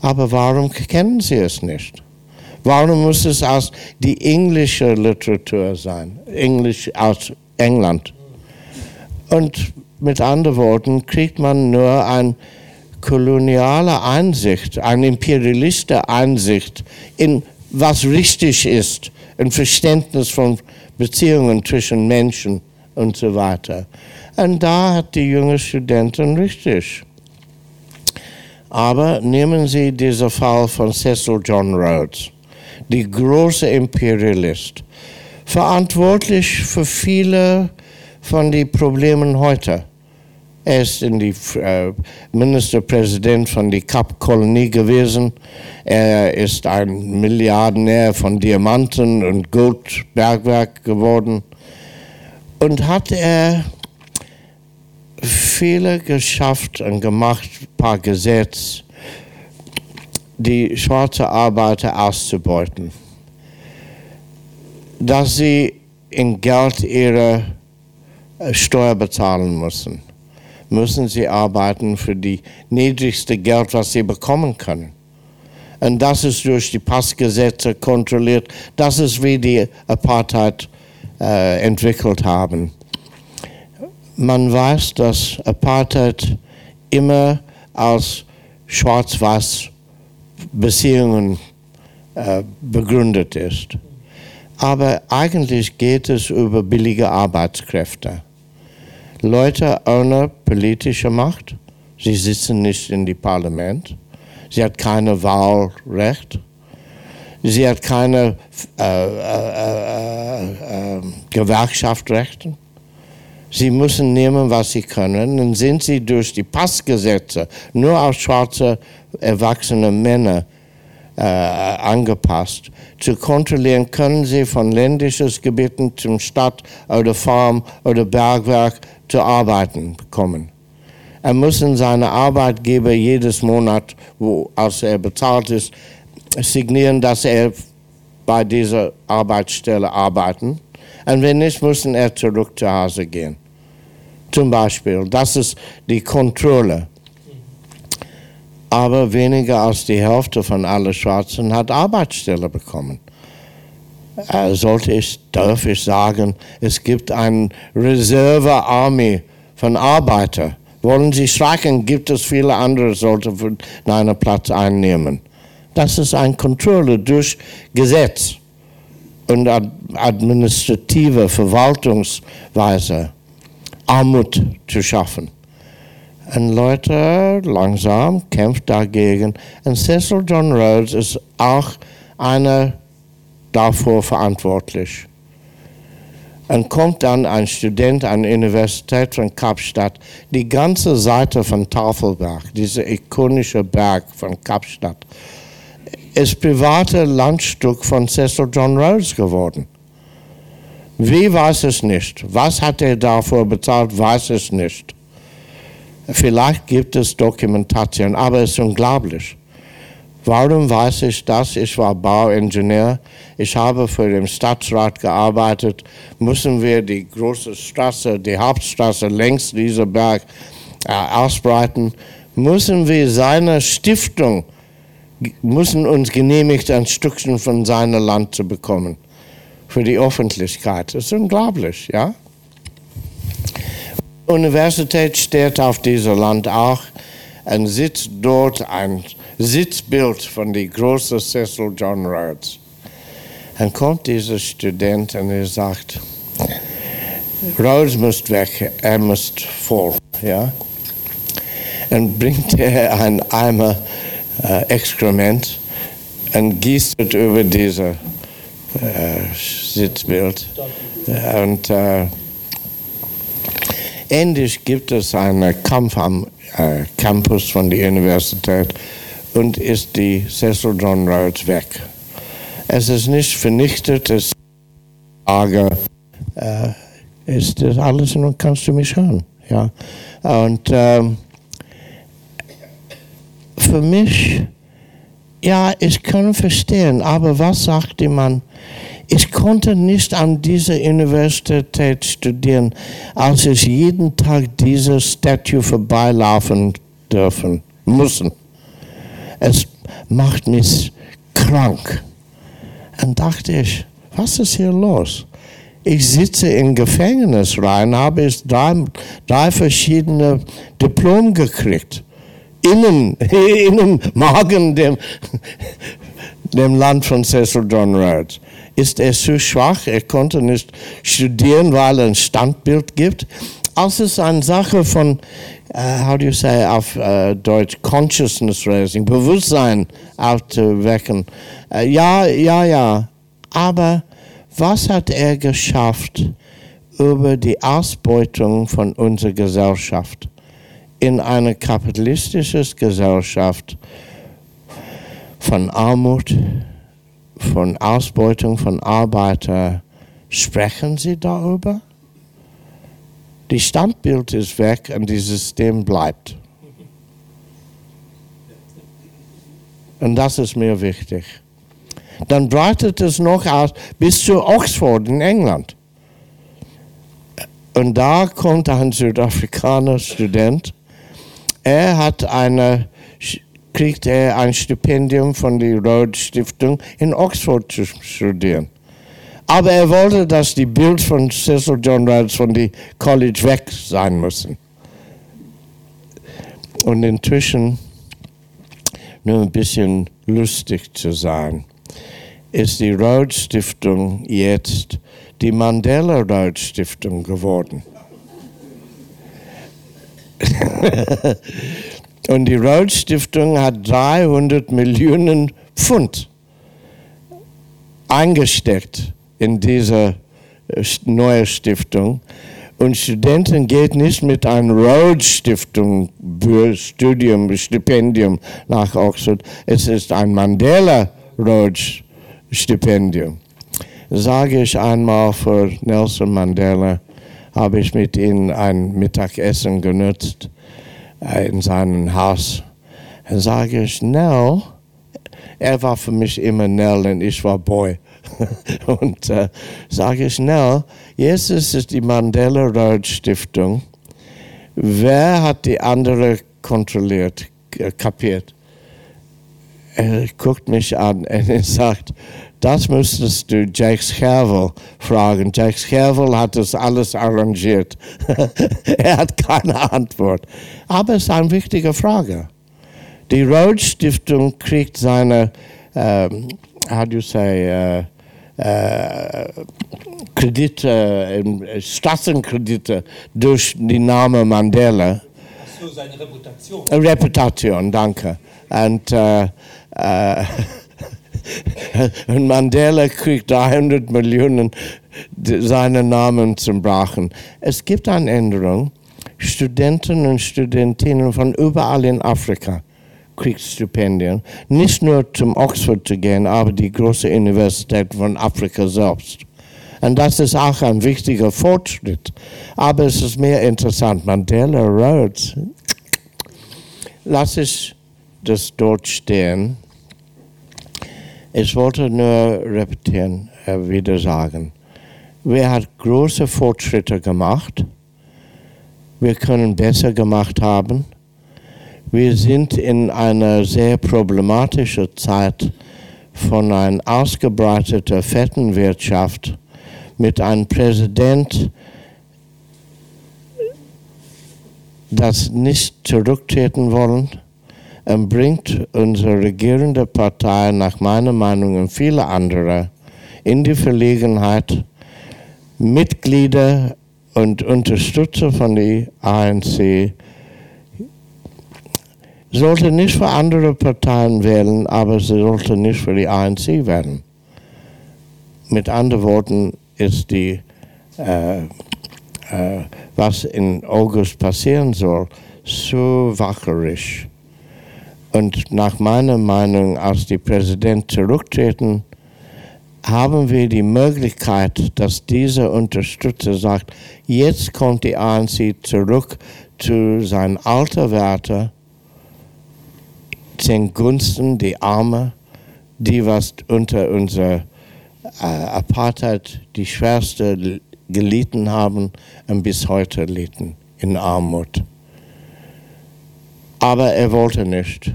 Aber warum kennen sie es nicht? Warum muss es aus die englische Literatur sein? Englisch aus England. Und mit anderen Worten kriegt man nur eine koloniale Einsicht, eine imperialistische Einsicht in was richtig ist, ein Verständnis von Beziehungen zwischen Menschen und so weiter. Und da hat die junge Studentin richtig. Aber nehmen Sie diesen Fall von Cecil John Rhodes, die große Imperialist, verantwortlich für viele von den Problemen heute. Er ist in die, äh, Ministerpräsident von der Kapkolonie gewesen. Er ist ein Milliardär von Diamanten und Goldbergwerk geworden. Und hat er viele geschafft und gemacht, ein paar Gesetze, die schwarze Arbeiter auszubeuten. Dass sie in Geld ihre Steuer bezahlen müssen, müssen sie arbeiten für die niedrigste Geld, was sie bekommen können. Und das ist durch die Passgesetze kontrolliert. Das ist wie die Apartheid äh, entwickelt haben man weiß, dass Apartheid immer als schwarz-weiß Beziehungen äh, begründet ist. Aber eigentlich geht es über billige Arbeitskräfte. Leute ohne politische Macht, sie sitzen nicht in die Parlament, sie hat keine Wahlrecht, sie hat keine äh, äh, äh, äh Gewerkschaftsrechte. Sie müssen nehmen, was sie können. Dann sind sie durch die Passgesetze nur auf schwarze erwachsene Männer äh, angepasst. Zu kontrollieren können sie von ländliches Gebieten zum Stadt oder Farm oder Bergwerk zu arbeiten kommen. Er muss seine Arbeitgeber jedes Monat, wo als er bezahlt ist, signieren, dass er bei dieser Arbeitsstelle arbeiten. Und wenn nicht, muss er zurück zu Hause gehen zum Beispiel. Das ist die Kontrolle. Aber weniger als die Hälfte von allen Schwarzen hat Arbeitsstelle bekommen. Äh, sollte ich, darf ich sagen, es gibt eine Reserve-Army von Arbeitern. Wollen Sie streiken, gibt es viele andere, sollte einen Platz einnehmen. Das ist eine Kontrolle durch Gesetz und administrative Verwaltungsweise. Armut zu schaffen. Und Leute langsam kämpft dagegen. Und Cecil John Rhodes ist auch einer davor verantwortlich. Und kommt dann ein Student an der Universität von Kapstadt, die ganze Seite von Tafelberg, dieser ikonische Berg von Kapstadt, ist private Landstück von Cecil John Rhodes geworden. Wie weiß es nicht? Was hat er dafür bezahlt? Weiß es nicht. Vielleicht gibt es Dokumentation, aber es ist unglaublich. Warum weiß ich das? Ich war Bauingenieur. Ich habe für den Stadtrat gearbeitet. Müssen wir die große Straße, die Hauptstraße längs dieser Berg äh, ausbreiten? Müssen wir seine Stiftung, müssen uns genehmigt, ein Stückchen von seinem Land zu bekommen? Für die Öffentlichkeit. Das ist unglaublich, ja? Universität steht auf diesem Land auch und sitzt dort ein Sitzbild von dem großen Cecil John Rhodes. Dann kommt dieser Student und er sagt, Rhodes muss weg, er muss vor. Ja? Und bringt er ein Eimer äh, Exkrement und gießt es über dieses äh, Sitzbild. Und äh, endlich gibt es einen Kampf am äh, Campus von der Universität und ist die Cecil John Rhodes weg. Es ist nicht vernichtet, es ist Lager. Äh, ist das alles und kannst du mich hören. Ja? Und ähm, für mich, ja, ich kann verstehen, aber was sagte man? Ich konnte nicht an dieser Universität studieren, als ich jeden Tag diese Statue vorbeilaufen dürfen, müssen. Es macht mich krank. Dann dachte ich, was ist hier los? Ich sitze im Gefängnis rein, habe ich drei, drei verschiedene Diplom gekriegt. Innen, innen Magen dem, dem Land von Cecil John Rhodes. Ist er zu schwach? Er konnte nicht studieren, weil er ein Standbild gibt. Also es ist eine Sache von uh, how do you say auf uh, Deutsch, Consciousness Raising, Bewusstsein aufzuwecken. Uh, ja, ja, ja. Aber was hat er geschafft über die Ausbeutung von unserer Gesellschaft? In einer kapitalistischen Gesellschaft von Armut, von Ausbeutung von Arbeitern, sprechen Sie darüber? Die Standbild ist weg und das System bleibt. Und das ist mir wichtig. Dann breitet es noch aus bis zu Oxford in England. Und da kommt ein Südafrikaner Student. Er hat eine, kriegt er ein Stipendium von der Rhodes Stiftung in Oxford zu studieren. Aber er wollte, dass die Bild von Cecil John Rhodes von die College weg sein müssen. Und inzwischen, nur ein bisschen lustig zu sein, ist die Rhodes Stiftung jetzt die Mandela Rhodes Stiftung geworden. Und die Rhodes Stiftung hat 300 Millionen Pfund eingesteckt in diese äh, neue Stiftung. Und Studenten gehen nicht mit einer Rhodes Stiftung Studium, Stipendium nach Oxford. Es ist ein Mandela Rhodes Stipendium. Sage ich einmal für Nelson Mandela, habe ich mit ihm ein Mittagessen genutzt in seinem Haus. Dann sage ich, Nell, er war für mich immer Nell und ich war Boy. und äh, sage schnell, jetzt ist es die Mandela Road Stiftung. Wer hat die andere kontrolliert, kapiert? Er guckt mich an und sagt, das müsstest du Jake Schervel fragen. Jake Schervel hat das alles arrangiert. er hat keine Antwort. Aber es ist eine wichtige Frage. Die Rhodes Stiftung kriegt seine, um, how do you say, uh, äh, Kredite, äh, Straßenkredite durch den Namen Mandela. Ach so, seine Reputation. Äh, Reputation, danke. Und, äh, äh, und Mandela kriegt 300 Millionen seinen Namen zum Brachen. Es gibt eine Änderung. Studenten und Studentinnen von überall in Afrika Kriegsstipendien, nicht nur zum Oxford zu gehen, aber die große Universität von Afrika selbst. Und das ist auch ein wichtiger Fortschritt. Aber es ist mehr interessant. Mandela Rhodes, lass ich das dort stehen. Ich wollte nur repetieren, äh, wieder sagen. Wir haben große Fortschritte gemacht. Wir können besser gemacht haben. Wir sind in einer sehr problematischen Zeit von einer ausgebreiteten Fettenwirtschaft mit einem Präsident, das nicht zurücktreten wollen bringt unsere regierende Partei nach meiner Meinung und viele andere in die Verlegenheit, Mitglieder und Unterstützer von der ANC sollte nicht für andere Parteien wählen, aber sie sollte nicht für die ANC werden. Mit anderen Worten ist die, äh, äh, was in August passieren soll, so wacherisch. Und nach meiner Meinung, als die Präsident zurücktreten, haben wir die Möglichkeit, dass dieser Unterstützer sagt, jetzt kommt die ANC zurück zu seinen alten Werten, den Gunsten, die Arme, die was unter unserer äh, Apartheid die schwerste gelitten haben und bis heute litten in Armut. Aber er wollte nicht.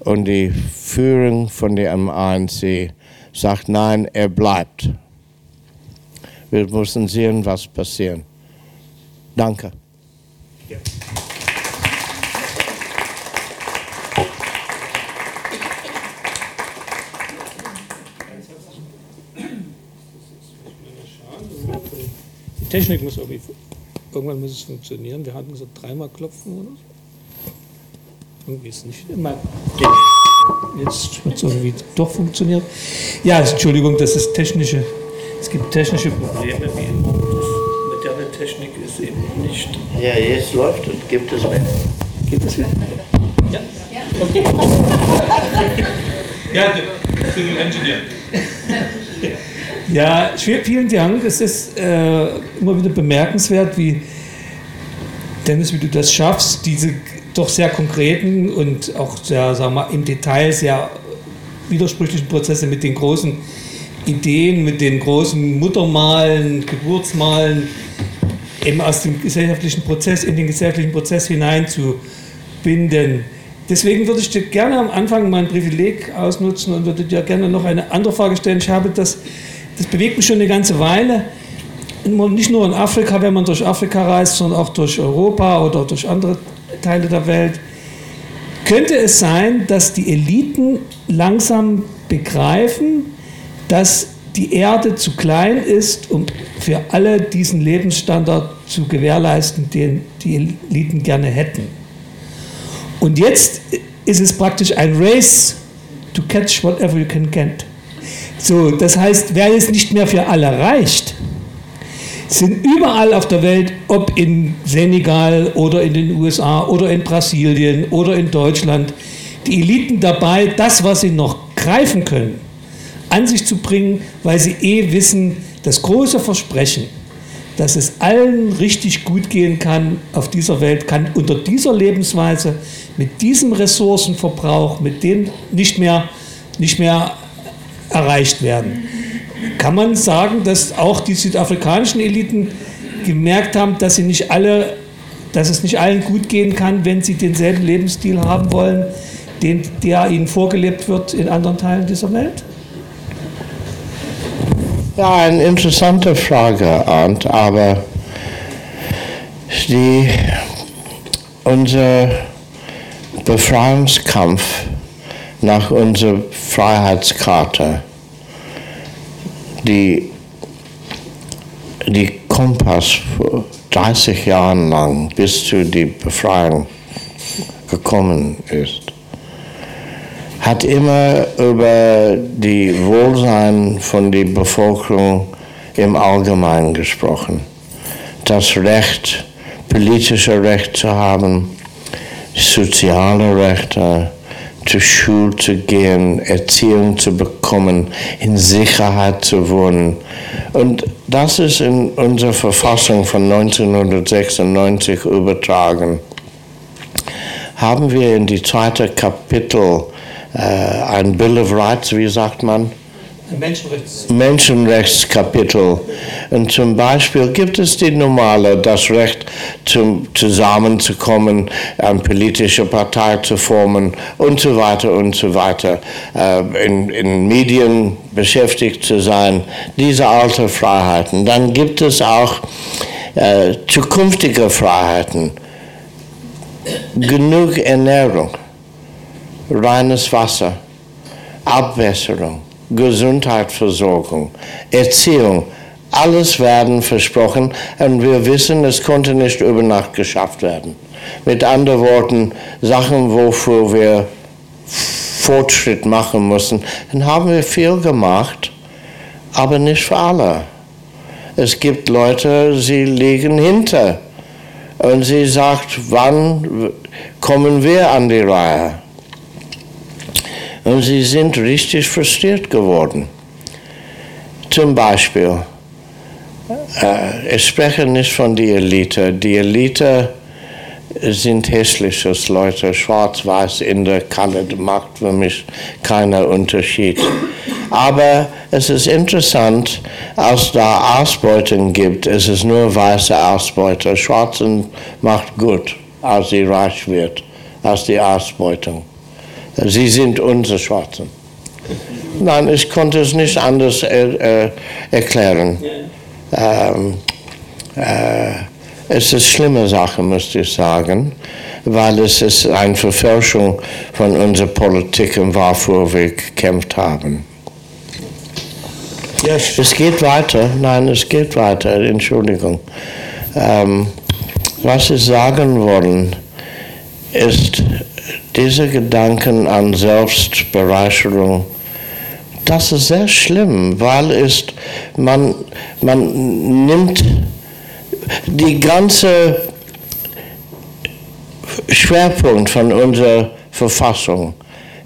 Und die Führung von dem ANC sagt, nein, er bleibt. Wir müssen sehen, was passiert. Danke. Ja. Die Technik muss irgendwie, irgendwann muss es funktionieren. Wir hatten gesagt, dreimal klopfen oder so. Irgendwie ist nicht immer. Jetzt wird es irgendwie doch funktionieren. Ja, Entschuldigung, das ist technische. Es gibt technische Probleme, wie immer. Moderne Technik ist eben nicht. Ja, jetzt läuft und gibt es mehr. Gibt es mehr? Ja. Okay. ja, Civil Engineer. Ja, vielen Dank. Es ist äh, immer wieder bemerkenswert, wie Dennis, wie du das schaffst, diese doch sehr konkreten und auch sehr, sagen wir, im Detail sehr widersprüchlichen Prozesse mit den großen Ideen, mit den großen Muttermalen, Geburtsmalen, eben aus dem gesellschaftlichen Prozess in den gesellschaftlichen Prozess hineinzubinden. Deswegen würde ich dir gerne am Anfang mein Privileg ausnutzen und würde dir gerne noch eine andere Frage stellen. Ich habe das, das bewegt mich schon eine ganze Weile. Nicht nur in Afrika, wenn man durch Afrika reist, sondern auch durch Europa oder durch andere Teile der Welt. Könnte es sein, dass die Eliten langsam begreifen, dass die Erde zu klein ist, um für alle diesen Lebensstandard zu gewährleisten, den die Eliten gerne hätten? Und jetzt ist es praktisch ein Race to catch whatever you can get. So, das heißt, wer es nicht mehr für alle reicht, sind überall auf der Welt, ob in Senegal oder in den USA oder in Brasilien oder in Deutschland, die Eliten dabei, das, was sie noch greifen können, an sich zu bringen, weil sie eh wissen, das große Versprechen, dass es allen richtig gut gehen kann auf dieser Welt, kann unter dieser Lebensweise, mit diesem Ressourcenverbrauch, mit dem nicht mehr, nicht mehr erreicht werden. Kann man sagen, dass auch die südafrikanischen Eliten gemerkt haben, dass sie nicht alle, dass es nicht allen gut gehen kann, wenn sie denselben Lebensstil haben wollen, den, der ihnen vorgelebt wird in anderen Teilen dieser Welt? Ja, eine interessante Frage, Arndt, aber die, unser Befreiungskampf nach unserer Freiheitskarte die, die Kompass vor 30 Jahren lang bis zu die Befreiung gekommen ist, hat immer über die Wohlsein von der Bevölkerung im Allgemeinen gesprochen. Das Recht, politische Recht zu haben, soziale Rechte, zur Schule zu gehen, Erziehung zu bekommen, in Sicherheit zu wohnen. Und das ist in unserer Verfassung von 1996 übertragen. Haben wir in die zweite Kapitel ein Bill of Rights, wie sagt man? Menschenrechts. Menschenrechtskapitel. Und zum Beispiel gibt es die normale, das Recht zum, zusammenzukommen, eine politische Partei zu formen und so weiter und so weiter, äh, in, in Medien beschäftigt zu sein, diese alten Freiheiten. Dann gibt es auch äh, zukünftige Freiheiten, genug Ernährung, reines Wasser, Abwässerung Gesundheitsversorgung, Erziehung, alles werden versprochen und wir wissen, es konnte nicht über Nacht geschafft werden. Mit anderen Worten, Sachen, wofür wir Fortschritt machen müssen, dann haben wir viel gemacht, aber nicht für alle. Es gibt Leute, sie liegen hinter und sie sagt, wann kommen wir an die Reihe? Und sie sind richtig frustriert geworden. Zum Beispiel, äh, ich spreche nicht von der Elite. Die Elite sind hässliche Leute, schwarz-weiß in der Kalle, macht für mich keinen Unterschied. Aber es ist interessant, als da Ausbeutung gibt, es ist nur weiße Ausbeuter. Schwarzen macht gut, als sie reich wird, als die Ausbeutung. Sie sind unsere Schwarzen. Nein, ich konnte es nicht anders er, äh, erklären. Ähm, äh, es ist schlimme Sache, müsste ich sagen, weil es ist eine Verfälschung von unserer Politik und wofür wir gekämpft haben. Yes. Es geht weiter, nein, es geht weiter, Entschuldigung. Ähm, was ich sagen wollen, ist, diese Gedanken an Selbstbereicherung, das ist sehr schlimm, weil es, man, man nimmt die ganze Schwerpunkt von unserer Verfassung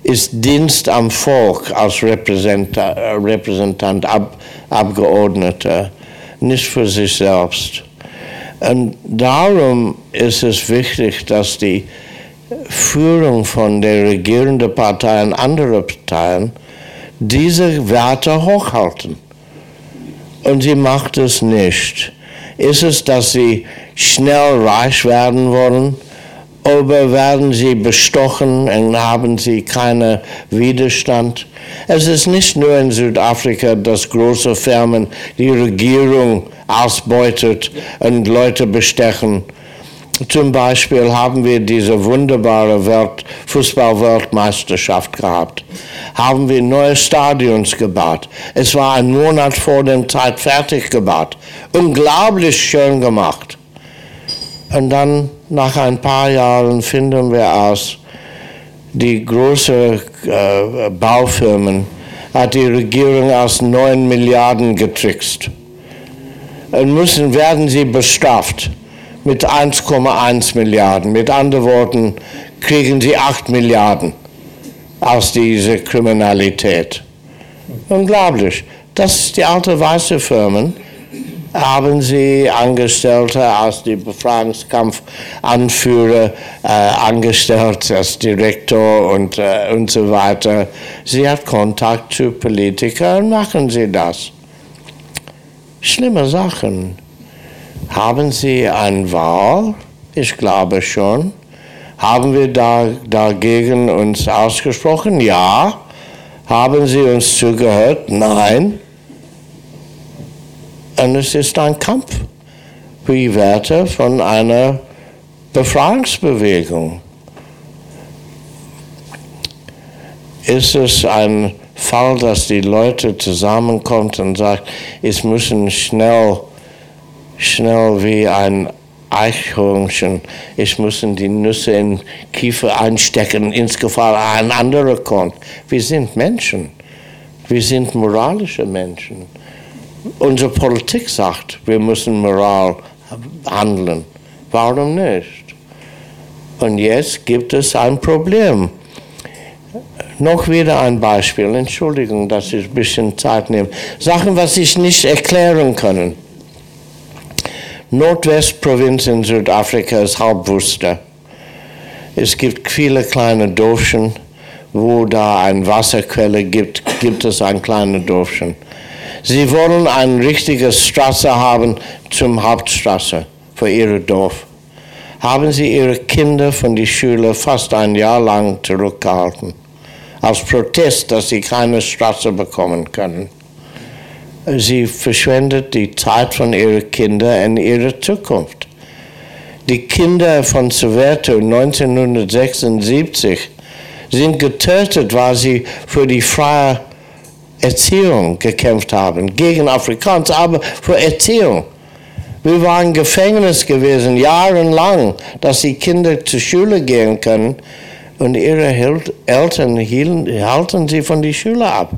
ist Dienst am Volk als Repräsentant, Repräsentant Ab, Abgeordneter, nicht für sich selbst. Und darum ist es wichtig, dass die Führung von der regierenden Partei und anderen Parteien diese Werte hochhalten. Und sie macht es nicht. Ist es, dass sie schnell reich werden wollen? Oder werden sie bestochen und haben sie keinen Widerstand? Es ist nicht nur in Südafrika, dass große Firmen die Regierung ausbeutet und Leute bestechen zum Beispiel haben wir diese wunderbare Welt, Fußball-Weltmeisterschaft gehabt. Haben wir neue Stadions gebaut. Es war ein Monat vor der Zeit fertig gebaut. Unglaublich schön gemacht. Und dann nach ein paar Jahren finden wir aus, die großen äh, Baufirmen hat die Regierung aus 9 Milliarden getrickst. Und müssen, werden sie bestraft mit 1,1 Milliarden. Mit anderen Worten kriegen sie 8 Milliarden aus dieser Kriminalität. Unglaublich. Das ist die alte weiße Firmen. Haben sie Angestellte als die Befreiungskampfanführer äh, angestellt, als Direktor und, äh, und so weiter. Sie hat Kontakt zu Politikern, machen sie das. Schlimme Sachen. Haben Sie eine Wahl? Ich glaube schon. Haben wir da, dagegen uns ausgesprochen? Ja. Haben Sie uns zugehört? Nein. Und es ist ein Kampf wie Werte von einer Befreiungsbewegung. Ist es ein Fall, dass die Leute zusammenkommen und sagen, es müssen schnell schnell wie ein Eichhörnchen. Ich muss die Nüsse in Kiefer einstecken, ins Gefahr ein anderer kommt. Wir sind Menschen. Wir sind moralische Menschen. Unsere Politik sagt, wir müssen moral handeln. Warum nicht? Und jetzt gibt es ein Problem. Noch wieder ein Beispiel. Entschuldigung, dass ich ein bisschen Zeit nehme. Sachen, was ich nicht erklären kann. Nordwestprovinz in Südafrika ist Halbwüste. Es gibt viele kleine Dörfchen, wo da eine Wasserquelle gibt, gibt es ein kleines Dorfchen. Sie wollen eine richtige Straße haben zum Hauptstraße für ihr Dorf. Haben sie ihre Kinder von der Schule fast ein Jahr lang zurückgehalten, als Protest, dass sie keine Straße bekommen können. Sie verschwendet die Zeit von ihren Kindern in ihre Zukunft. Die Kinder von Soweto 1976 sind getötet, weil sie für die freie Erziehung gekämpft haben, gegen Afrikaans, aber für Erziehung. Wir waren Gefängnis gewesen, jahrelang, dass die Kinder zur Schule gehen können und ihre Eltern hielten, halten sie von der Schule ab,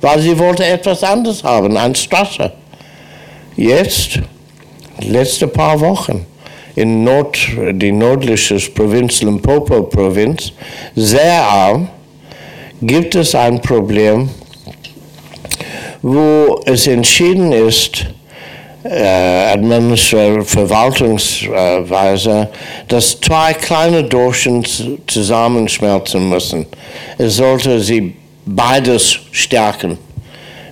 weil sie wollten etwas anderes haben, eine Straße. Jetzt, letzte paar Wochen, in Nord, die nördliche Provinz Limpopo-Provinz, sehr arm, gibt es ein Problem, wo es entschieden ist, äh, Verwaltungsweise, dass zwei kleine Dorschen zusammenschmelzen müssen. Es sollte sie beides stärken.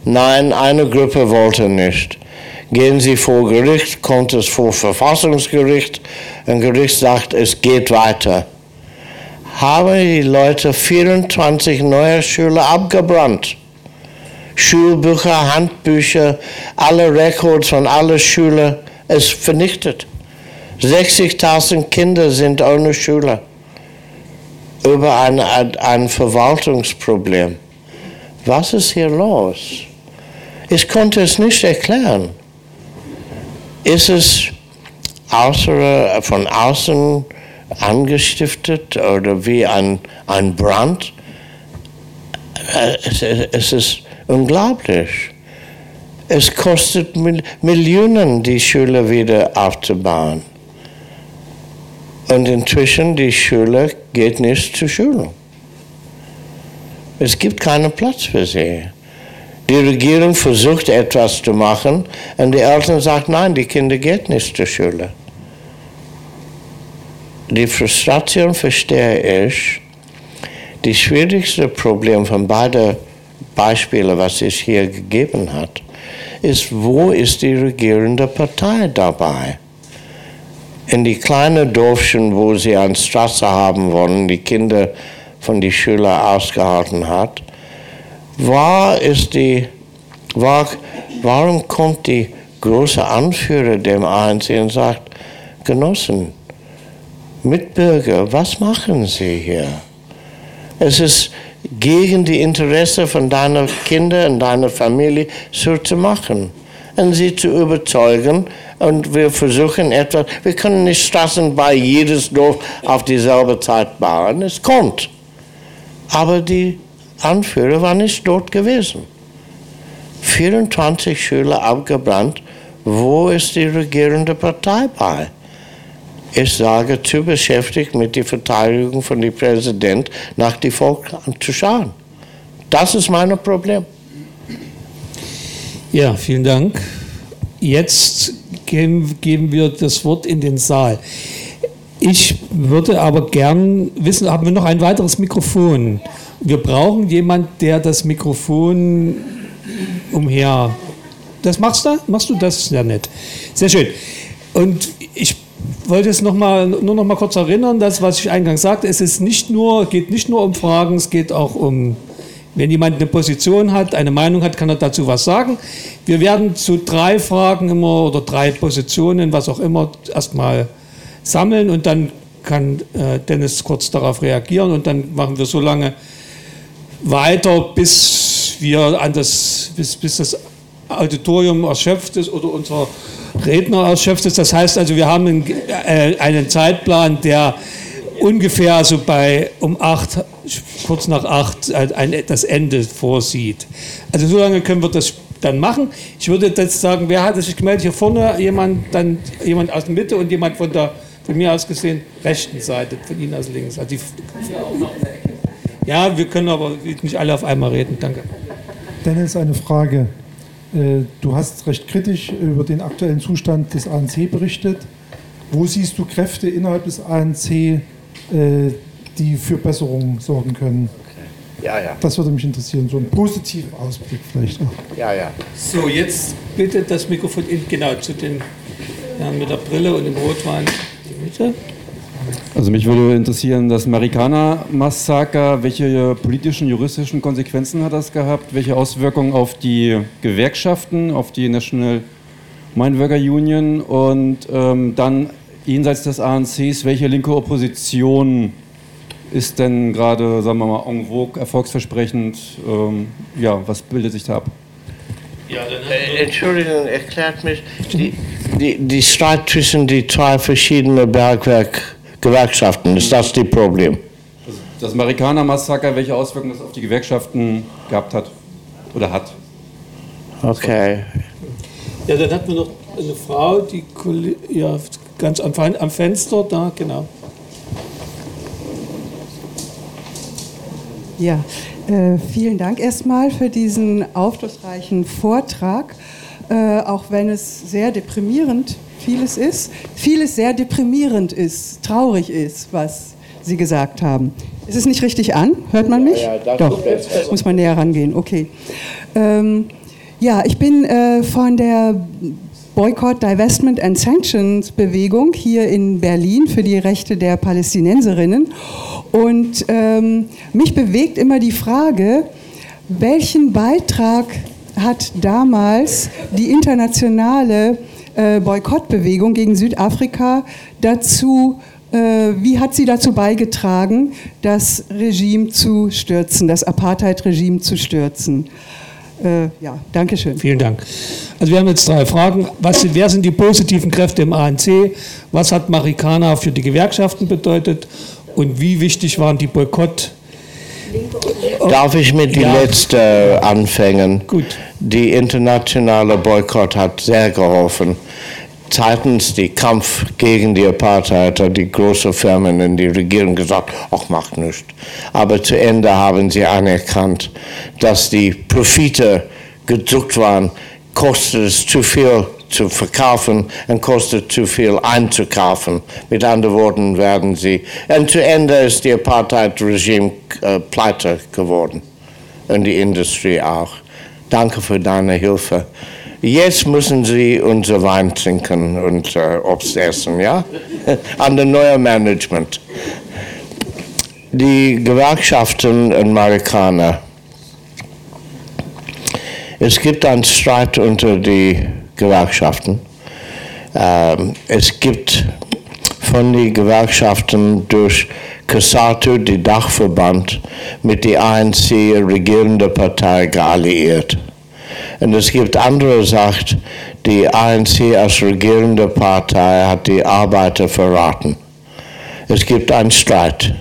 Nein, eine Gruppe wollte nicht. Gehen Sie vor Gericht, kommt es vor Verfassungsgericht, ein Gericht sagt, es geht weiter. Haben die Leute 24 neue Schüler abgebrannt. Schulbücher, Handbücher, alle Records von allen Schulen ist vernichtet. 60.000 Kinder sind ohne Schule über ein, ein Verwaltungsproblem. Was ist hier los? Ich konnte es nicht erklären. Ist es außer, von außen angestiftet oder wie ein, ein Brand? Äh, es, es ist Unglaublich. Es kostet Millionen, die Schule wieder aufzubauen. Und inzwischen die Schule geht nicht zur Schule. Es gibt keinen Platz für sie. Die Regierung versucht etwas zu machen und die Eltern sagen, nein, die Kinder gehen nicht zur Schule. Die Frustration verstehe ich. Das schwierigste Problem von beiden Beispiele, was es hier gegeben hat, ist, wo ist die regierende Partei dabei? In die kleinen Dorfchen, wo sie eine Straße haben wollen, die Kinder von den Schülern ausgehalten hat, war ist die, war, warum kommt die große Anführer dem ANC und sagt, Genossen, Mitbürger, was machen Sie hier? Es ist gegen die Interessen von deiner Kinder und deiner Familie so zu machen und sie zu überzeugen. Und wir versuchen etwas, wir können nicht Straßen bei jedes Dorf auf dieselbe Zeit bauen, es kommt. Aber die Anführer waren nicht dort gewesen. 24 Schüler abgebrannt, wo ist die regierende Partei bei? ich sage, zu beschäftigt mit der Verteidigung von dem Präsident nach dem Volk zu schauen. Das ist mein Problem. Ja, vielen Dank. Jetzt geben, geben wir das Wort in den Saal. Ich würde aber gern wissen, haben wir noch ein weiteres Mikrofon? Wir brauchen jemanden, der das Mikrofon umher. Das machst du? Machst du das? Sehr nett. Sehr schön. Und ich wollte es noch mal, nur noch mal kurz erinnern, das, was ich eingangs sagte, es ist nicht nur, geht nicht nur um Fragen, es geht auch um, wenn jemand eine Position hat, eine Meinung hat, kann er dazu was sagen. Wir werden zu drei Fragen immer oder drei Positionen, was auch immer, erstmal sammeln und dann kann äh, Dennis kurz darauf reagieren und dann machen wir so lange weiter, bis wir an das, bis, bis das Auditorium erschöpft ist oder unser Redner erschöpft ist. Das heißt also, wir haben einen, äh, einen Zeitplan, der ungefähr so bei um acht, kurz nach acht, äh, ein, das Ende vorsieht. Also so lange können wir das dann machen. Ich würde jetzt sagen, wer hat sich gemeldet? Hier vorne jemand, dann jemand aus der Mitte und jemand von der, von mir aus gesehen, rechten Seite, von Ihnen aus links. Also die, ja, wir können aber nicht alle auf einmal reden. Danke. Dennis, eine Frage. Äh, du hast recht kritisch über den aktuellen Zustand des ANC berichtet. Wo siehst du Kräfte innerhalb des ANC, äh, die für Besserungen sorgen können? Ja, ja. Das würde mich interessieren, so ein positiver Ausblick vielleicht auch. Ja, ja. So, jetzt bitte das Mikrofon in, genau zu den Herrn mit der Brille und dem Rotwein. Die Mitte. Also mich würde interessieren, das Marikana-Massaker, welche politischen, juristischen Konsequenzen hat das gehabt? Welche Auswirkungen auf die Gewerkschaften, auf die National Mine Worker Union und ähm, dann jenseits des ANCs, welche linke Opposition ist denn gerade, sagen wir mal, en vogue, erfolgsversprechend? Ähm, ja, was bildet sich da ab? Ja, äh, Entschuldigung, erklärt mich, die, die, die Streit zwischen die zwei verschiedenen Bergwerk-Gewerkschaften, ist das das Problem? Das Marikaner-Massaker, welche Auswirkungen das auf die Gewerkschaften gehabt hat oder hat? Okay. Ja, dann hat man noch eine Frau, die ja, ganz am, am Fenster da, genau. Ja, äh, vielen Dank erstmal für diesen aufschlussreichen Vortrag, äh, auch wenn es sehr deprimierend vieles ist, vieles sehr deprimierend ist, traurig ist, was Sie gesagt haben. Ist es nicht richtig an? Hört man mich? Ja, ja, Doch, muss man näher rangehen. Okay. Ähm, ja, ich bin äh, von der Boycott, Divestment and Sanctions Bewegung hier in Berlin für die Rechte der Palästinenserinnen. Und ähm, mich bewegt immer die Frage, welchen Beitrag hat damals die internationale äh, Boykottbewegung gegen Südafrika dazu, äh, wie hat sie dazu beigetragen, das Regime zu stürzen, das Apartheid-Regime zu stürzen? Äh, ja, danke schön. Vielen Dank. Also wir haben jetzt drei Fragen. Was, wer sind die positiven Kräfte im ANC? Was hat Marikana für die Gewerkschaften bedeutet? Und wie wichtig waren die Boykott? Darf ich mit ja. die letzte anfangen? Gut. Die internationale Boykott hat sehr geholfen. Zeitens die Kampf gegen die Apartheid hat die großen Firmen in die Regierung gesagt, ach, macht nichts. Aber zu Ende haben sie anerkannt, dass die Profite gedruckt waren, kostet es zu viel zu verkaufen und kostet zu viel einzukaufen. Mit anderen Worten werden sie, und zu Ende ist die Apartheid-Regime äh, pleite geworden und die Industrie auch. Danke für deine Hilfe. Jetzt müssen Sie unser Wein trinken und äh, Obst essen, ja? An der neuen Management. Die Gewerkschaften in Marokkaner. Es gibt einen Streit unter die Gewerkschaften. Ähm, es gibt von den Gewerkschaften durch CASATO, die Dachverband, mit der ANC regierende Partei gealliiert. Und es gibt andere, sagt, die ANC als regierende Partei hat die Arbeiter verraten. Es gibt einen Streit.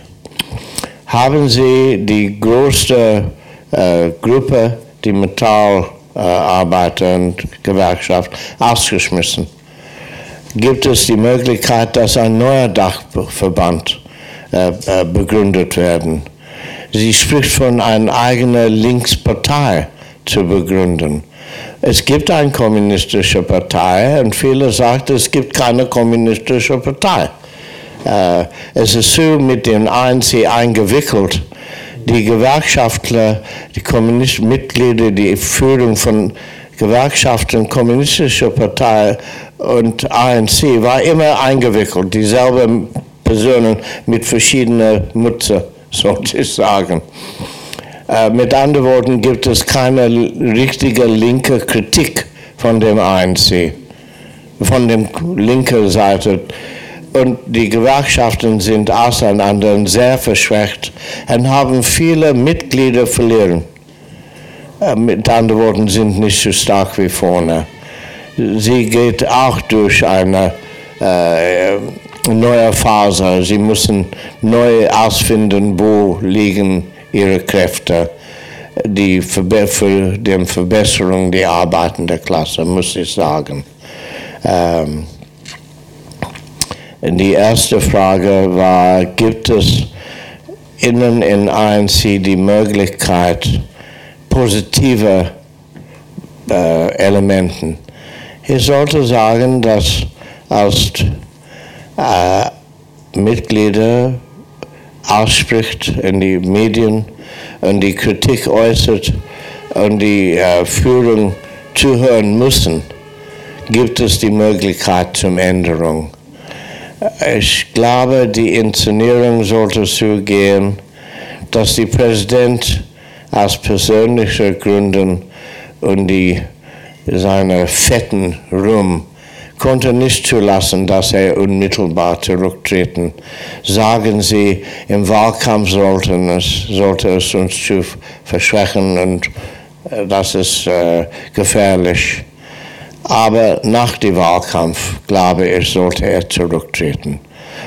Haben Sie die größte äh, Gruppe, die Metall Arbeiter und Gewerkschaft ausgeschmissen. Gibt es die Möglichkeit, dass ein neuer Dachverband äh, äh, begründet werden? Sie spricht von einer eigenen Linkspartei zu begründen. Es gibt eine kommunistische Partei und viele sagen, es gibt keine kommunistische Partei. Äh, es ist so mit den ANC eingewickelt, die Gewerkschaftler, die kommunistischen Mitglieder, die Führung von Gewerkschaften, kommunistische Partei und ANC war immer eingewickelt, dieselben Personen mit verschiedenen Mützen, sozusagen. Äh, mit anderen Worten gibt es keine richtige linke Kritik von dem ANC, von der linken Seite und die Gewerkschaften sind auseinander sehr verschwächt und haben viele Mitglieder verlieren. Äh, mit anderen Worten, sind nicht so stark wie vorne. Sie geht auch durch eine äh, neue Phase. Sie müssen neu ausfinden, wo liegen ihre Kräfte die für die Verbesserung der arbeitenden Klasse, muss ich sagen. Ähm, die erste Frage war, gibt es innen in ANC die Möglichkeit, positive äh, Elementen? Ich sollte sagen, dass als äh, Mitglieder ausspricht in die Medien und die Kritik äußert und die äh, Führung zuhören müssen, gibt es die Möglichkeit zur Änderung. Ich glaube, die Inszenierung sollte so gehen, dass der Präsident aus persönlichen Gründen und die, seine fetten Ruhm konnte nicht zulassen, dass er unmittelbar zurücktreten. Sagen Sie, im Wahlkampf sollten es, sollte es uns zu verschwächen und äh, das ist äh, gefährlich. Aber nach dem Wahlkampf, glaube ich, sollte er zurücktreten.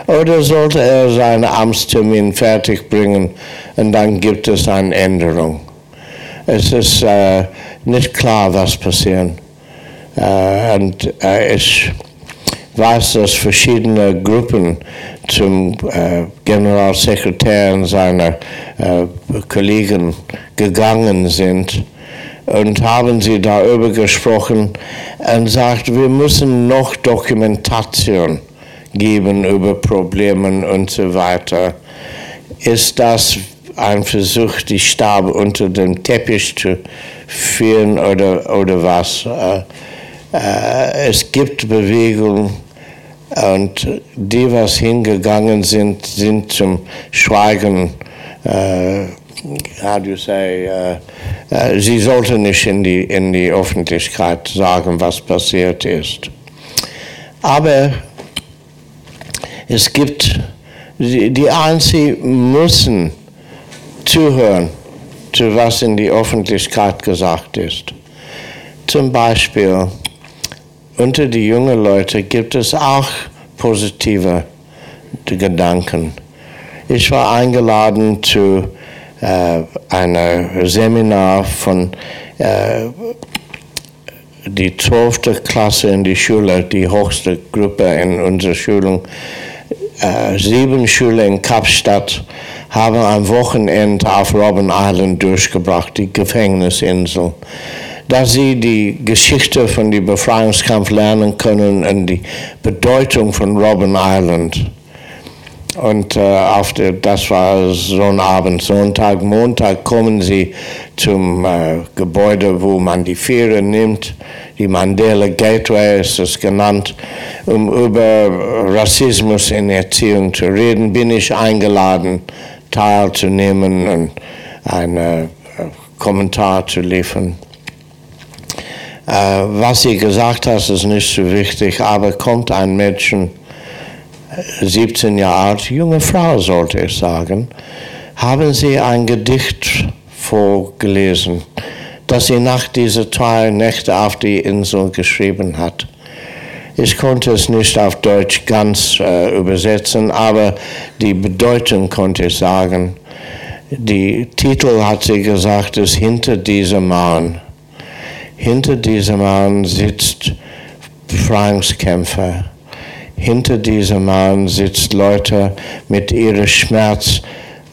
Oder sollte er seinen Amtstermin fertigbringen und dann gibt es eine Änderung. Es ist äh, nicht klar, was passiert. Äh, und äh, ich weiß, dass verschiedene Gruppen zum äh, Generalsekretär und seiner äh, Kollegen gegangen sind und haben sie darüber gesprochen und sagt, wir müssen noch Dokumentation geben über Probleme und so weiter. Ist das ein Versuch, die Stab unter dem Teppich zu führen oder, oder was? Äh, äh, es gibt Bewegung und die, was hingegangen sind, sind zum Schweigen äh, how do you say, uh, uh, sie sollten nicht in die, in die Öffentlichkeit sagen, was passiert ist. Aber es gibt, die, die ANC müssen zuhören, zu was in die Öffentlichkeit gesagt ist. Zum Beispiel, unter die jungen Leute gibt es auch positive Gedanken. Ich war eingeladen zu äh, ein Seminar von äh, die 12. Klasse in die Schule, die höchste Gruppe in unserer Schulung. Äh, sieben Schulen in Kapstadt haben am Wochenende auf Robben Island durchgebracht, die Gefängnisinsel. Da sie die Geschichte von dem Befreiungskampf lernen können und die Bedeutung von Robben Island. Und äh, auf der, das war so ein Abend, Sonntag, Montag kommen sie zum äh, Gebäude, wo man die Fähre nimmt. Die Mandela Gateway ist es genannt. Um über Rassismus in Erziehung zu reden, bin ich eingeladen, teilzunehmen und einen äh, Kommentar zu liefern. Äh, was sie gesagt hat, ist nicht so wichtig, aber kommt ein Mädchen, 17 Jahre alt, junge Frau sollte ich sagen, haben Sie ein Gedicht vorgelesen, das sie nach diesen zwei Nächten auf die Insel geschrieben hat. Ich konnte es nicht auf Deutsch ganz äh, übersetzen, aber die Bedeutung konnte ich sagen. Die Titel hat sie gesagt, ist hinter diesem Mann. Hinter diesem Mann sitzt Befreiungskämpfer hinter diesem Mann sitzt Leute mit ihrem Schmerz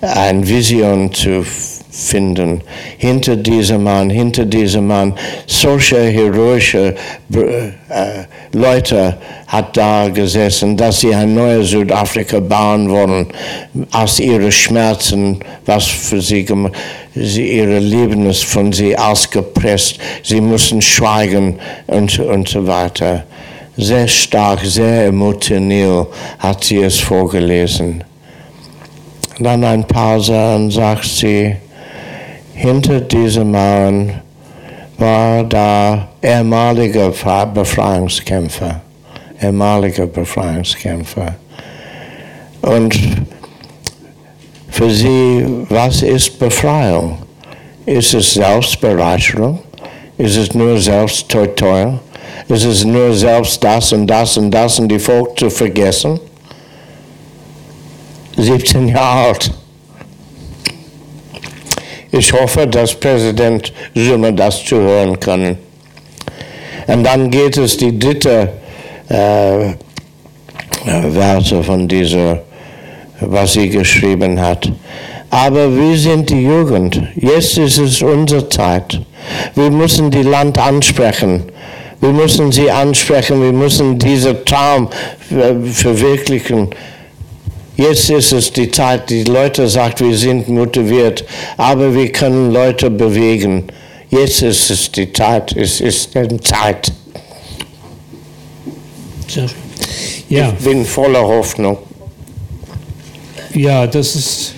eine Vision zu finden. Hinter diesem Mann, hinter diesem Mann, solche heroische äh, Leute hat da gesessen, dass sie ein neues Südafrika bauen wollen, aus ihren Schmerzen, was für sie, sie ihre Leben ist von sie ausgepresst, sie müssen schweigen und, und so weiter sehr stark, sehr emotional hat sie es vorgelesen. Dann ein Pause und sagt sie, hinter diesem Mann war da ehemaliger Befreiungskämpfer, ehemaliger Befreiungskämpfer. Und für sie, was ist Befreiung? Ist es Selbstbereicherung? Ist es nur Selbsttäuschung? Es ist nur selbst das und das und das und die Volk zu vergessen. 17 Jahre alt. Ich hoffe, dass Präsident Zuma das zuhören kann. Und dann geht es die dritte äh, Verse von dieser, was sie geschrieben hat. Aber wir sind die Jugend. Jetzt ist es unsere Zeit. Wir müssen die Land ansprechen. Wir müssen sie ansprechen, wir müssen diesen Traum verwirklichen. Jetzt ist es die Zeit, die Leute sagt, wir sind motiviert, aber wir können Leute bewegen. Jetzt ist es die Zeit, es ist die Zeit. Ja, Ich bin voller Hoffnung. ja, das ist.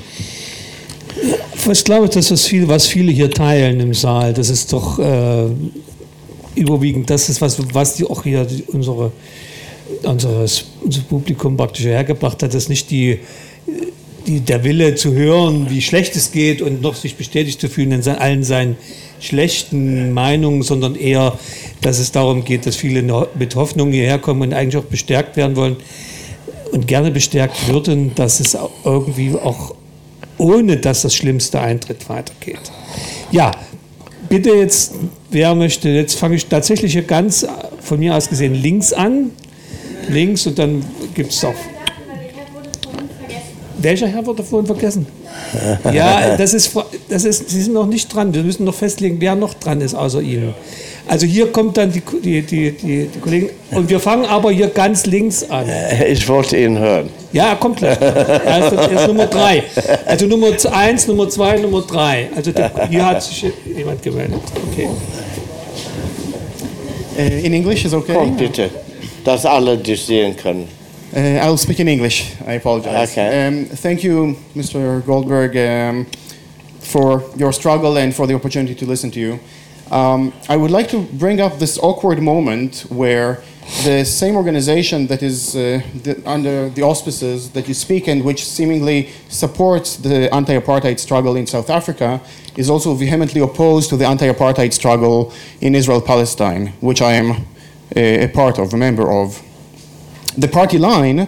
Ich glaube, das ist viel, was viele hier teilen im Saal. Das ist doch äh, überwiegend das ist, was, was die auch hier unsere, unseres, unser Publikum praktisch hergebracht hat, dass nicht die, die, der Wille zu hören, wie schlecht es geht und noch sich bestätigt zu fühlen in allen seinen schlechten Meinungen, sondern eher, dass es darum geht, dass viele mit Hoffnung hierher kommen und eigentlich auch bestärkt werden wollen und gerne bestärkt würden, dass es irgendwie auch ohne dass das Schlimmste eintritt weitergeht. Ja, bitte jetzt, wer möchte, jetzt fange ich tatsächlich hier ganz von mir aus gesehen links an. Links und dann gibt es auch. Welcher Herr wurde vorhin vergessen? Ja, das ist, das ist, Sie sind noch nicht dran. Wir müssen noch festlegen, wer noch dran ist außer Ihnen. Also hier kommt dann die, die, die, die, die Kollegen. Und wir fangen aber hier ganz links an. Ich wollte ihn hören. Ja, er kommt gleich. Er ist, er ist Nummer drei. Also Nummer eins, Nummer zwei, Nummer drei. Also der, hier hat sich jemand gemeldet. Okay. Uh, in English is okay. Komm bitte, dass alle dich sehen können. Uh, I'll speak in English. I apologize. Okay. Um, thank you, Mr. Goldberg, um, for your struggle and for the opportunity to listen to you. Um, I would like to bring up this awkward moment where the same organization that is uh, the, under the auspices that you speak and which seemingly supports the anti-apartheid struggle in South Africa is also vehemently opposed to the anti-apartheid struggle in Israel-Palestine, which I am a, a part of, a member of. The party line uh,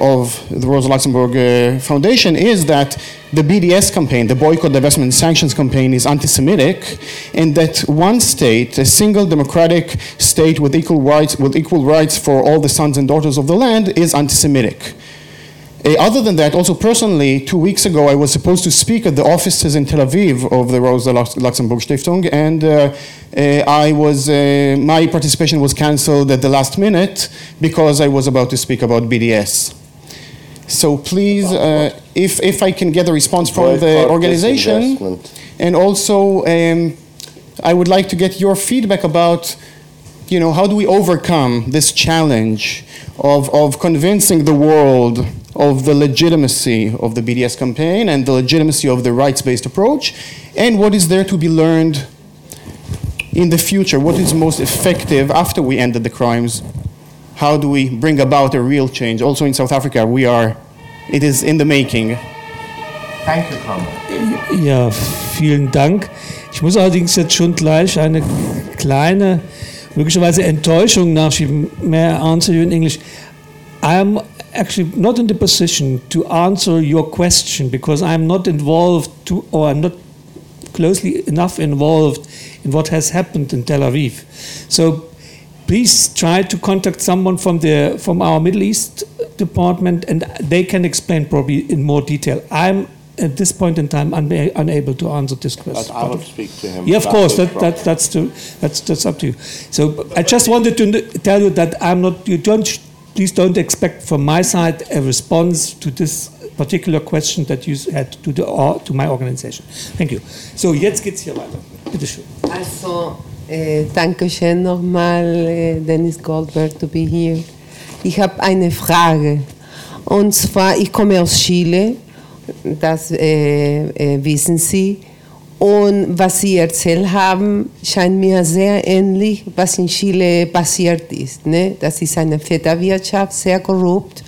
of the Rosa Luxemburg uh, Foundation is that the BDS campaign, the boycott, divestment, sanctions campaign, is anti-Semitic, and that one state, a single democratic state with equal rights, with equal rights for all the sons and daughters of the land, is anti-Semitic. Uh, other than that, also personally, two weeks ago, I was supposed to speak at the offices in Tel Aviv of the Rosa Luxemburg Stiftung, and uh, uh, I was uh, my participation was cancelled at the last minute because I was about to speak about BDS. So please, uh, if if I can get a response from the Boycott, organization, disinvestment. and also um, I would like to get your feedback about you know, how do we overcome this challenge of, of convincing the world of the legitimacy of the BDS campaign and the legitimacy of the rights based approach? And what is there to be learned in the future? What is most effective after we ended the crimes? How do we bring about a real change? Also in South Africa, we are, it is in the making. Thank you, Conrad. Ja, vielen Dank. Ich muss allerdings jetzt schon gleich eine kleine, möglicherweise Enttäuschung nachschieben. May I answer you in English? I'm actually not in the position to answer your question because I'm not involved to, or I'm not closely enough involved in what has happened in Tel Aviv. So please try to contact someone from the from our Middle East department, and they can explain probably in more detail. I'm at this point in time unba- unable to answer this But question. I will speak to him. Yeah, of course. this That, that, that's, to, that's, that's up to you. So I just wanted to tell you that I'm not. You don't. Please don't expect from my side a response to this particular question that you had to the or, to my organization. Thank you. So jetzt geht's hier weiter. Bitte schön. Also, äh, danke schön nochmal, äh, Dennis Goldberg, to be here. Ich habe eine Frage. Und zwar, ich komme aus Chile, das äh, äh, wissen Sie. Und was Sie erzählt haben, scheint mir sehr ähnlich, was in Chile passiert ist. Ne? Das ist eine Vetternwirtschaft, sehr korrupt.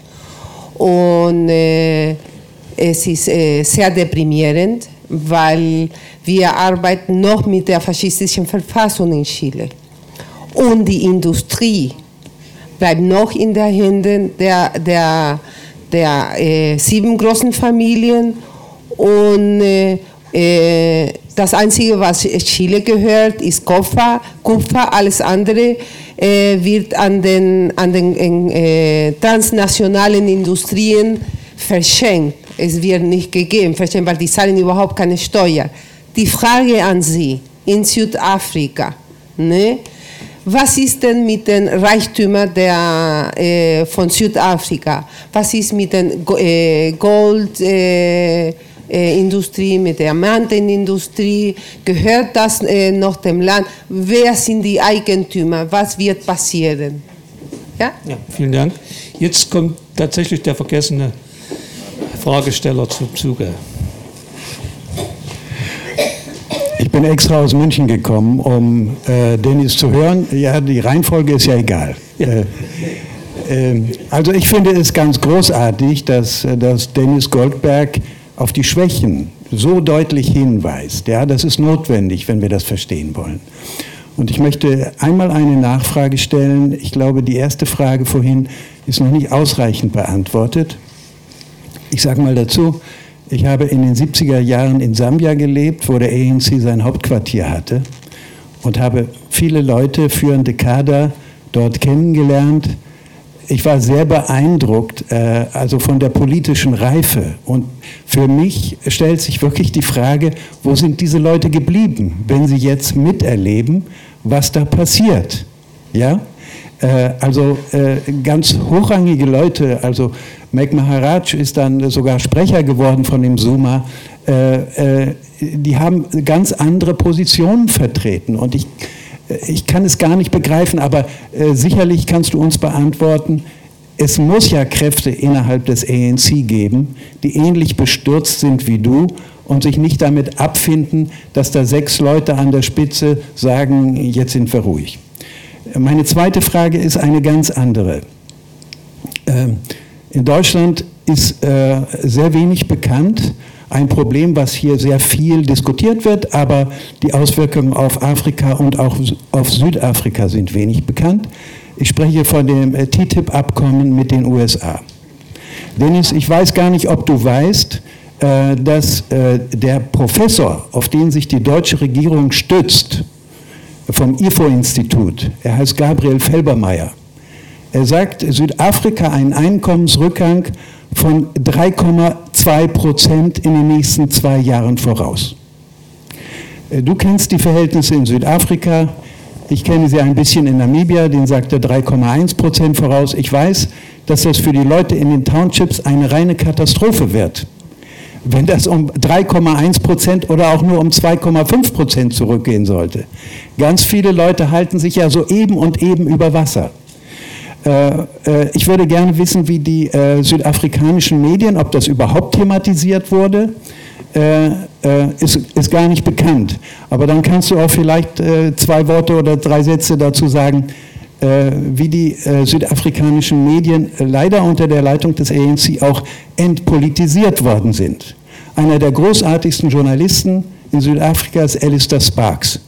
Und äh, es ist sehr deprimierend, weil wir arbeiten noch mit der faschistischen Verfassung in Chile. Und die Industrie bleibt noch in den Händen der, der, der äh, sieben großen Familien. Und äh, äh, das Einzige, was Chile gehört, ist Kupfer. Kupfer alles andere äh, wird an den, an den äh, transnationalen Industrien verschenkt. Es wird nicht gegeben, verschenkt, weil die zahlen überhaupt keine Steuer. Die Frage an Sie in Südafrika, ne? was ist denn mit den Reichtümern der, äh, von Südafrika? Was ist mit der äh, Goldindustrie, äh, mit der Diamantenindustrie? Gehört das äh, noch dem Land? Wer sind die Eigentümer? Was wird passieren? Ja? ja, vielen Dank. Jetzt kommt tatsächlich der vergessene Fragesteller zum Zuge. Ich bin extra aus München gekommen, um äh, Dennis zu hören. Ja, die Reihenfolge ist ja egal. Äh, äh, also ich finde es ganz großartig, dass, dass Dennis Goldberg auf die Schwächen so deutlich hinweist. Ja, das ist notwendig, wenn wir das verstehen wollen. Und ich möchte einmal eine Nachfrage stellen. Ich glaube, die erste Frage vorhin ist noch nicht ausreichend beantwortet. Ich sage mal dazu, ich habe in den 70er Jahren in Sambia gelebt, wo der ANC sein Hauptquartier hatte und habe viele Leute, führende Kader dort kennengelernt. Ich war sehr beeindruckt, äh, also von der politischen Reife. Und für mich stellt sich wirklich die Frage, wo sind diese Leute geblieben, wenn sie jetzt miterleben, was da passiert? Ja? Äh, also äh, ganz hochrangige Leute, also Meg Maharaj ist dann sogar Sprecher geworden von dem Suma. Äh, die haben ganz andere Positionen vertreten und ich, ich kann es gar nicht begreifen, aber sicherlich kannst du uns beantworten, es muss ja Kräfte innerhalb des ANC geben, die ähnlich bestürzt sind wie du und sich nicht damit abfinden, dass da sechs Leute an der Spitze sagen, jetzt sind wir ruhig. Meine zweite Frage ist eine ganz andere. Ähm, in Deutschland ist äh, sehr wenig bekannt. Ein Problem, was hier sehr viel diskutiert wird, aber die Auswirkungen auf Afrika und auch auf Südafrika sind wenig bekannt. Ich spreche von dem äh, TTIP-Abkommen mit den USA. Dennis, ich weiß gar nicht, ob du weißt, äh, dass der Professor, auf den sich die deutsche Regierung stützt, vom IFO-Institut. Er heißt Gabriel Felbermeier. Er sagt, Südafrika einen Einkommensrückgang von 3,2 Prozent in den nächsten zwei Jahren voraus. Äh, du kennst die Verhältnisse in Südafrika. Ich kenne sie ein bisschen in Namibia, den sagt er 3,1 Prozent voraus. Ich weiß, dass das für die Leute in den Townships eine reine Katastrophe wird wenn das um 3,1 Prozent oder auch nur um 2,5 Prozent zurückgehen sollte. Ganz viele Leute halten sich ja so eben und eben über Wasser. Äh, äh, ich würde gerne wissen, wie die äh, südafrikanischen Medien, ob das überhaupt thematisiert wurde, ist, ist gar nicht bekannt. Aber dann kannst du auch vielleicht zwei Worte oder drei Sätze dazu sagen, wie die südafrikanischen Medien leider unter der Leitung des ANC auch entpolitisiert worden sind. Einer der großartigsten Journalisten in Südafrika ist Alistair Sparks.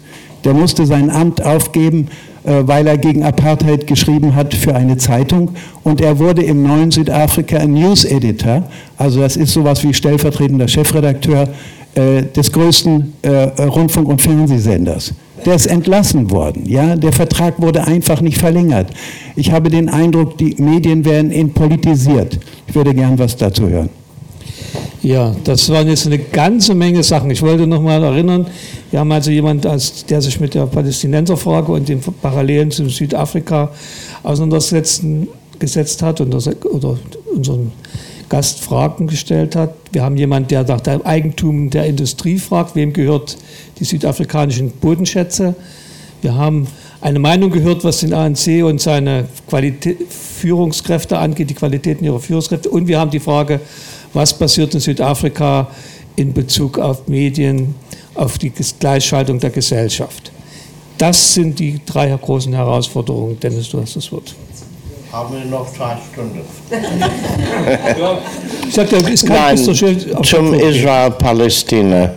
Der musste sein Amt aufgeben, weil er gegen Apartheid geschrieben hat für eine Zeitung. Und er wurde im neuen Südafrika ein News Editor, also das ist sowas wie stellvertretender Chefredakteur äh, des größten äh, Rundfunk- und Fernsehsenders. Der ist entlassen worden. Ja? Der Vertrag wurde einfach nicht verlängert. Ich habe den Eindruck, die Medien werden entpolitisiert. Ich würde gern was dazu hören. Ja, das waren jetzt eine ganze Menge Sachen. Ich wollte noch mal erinnern, wir haben also jemanden, der sich mit der Palästinenserfrage und den Parallelen zu Südafrika auseinandergesetzt hat und das, oder unseren Gast Fragen gestellt hat. Wir haben jemanden, der nach dem Eigentum der Industrie fragt, wem gehört die südafrikanischen Bodenschätze. Wir haben eine Meinung gehört, was den ANC und seine Qualität, Führungskräfte angeht, die Qualitäten ihrer Führungskräfte. Und wir haben die Frage, was passiert in Südafrika in Bezug auf Medien, auf die Gleichschaltung der Gesellschaft. Das sind die drei großen Herausforderungen. Dennis, du hast das Wort. Haben wir noch zwei Stunden? ja, ich sagte, es kann Nein, so schön zum Israel-Palästina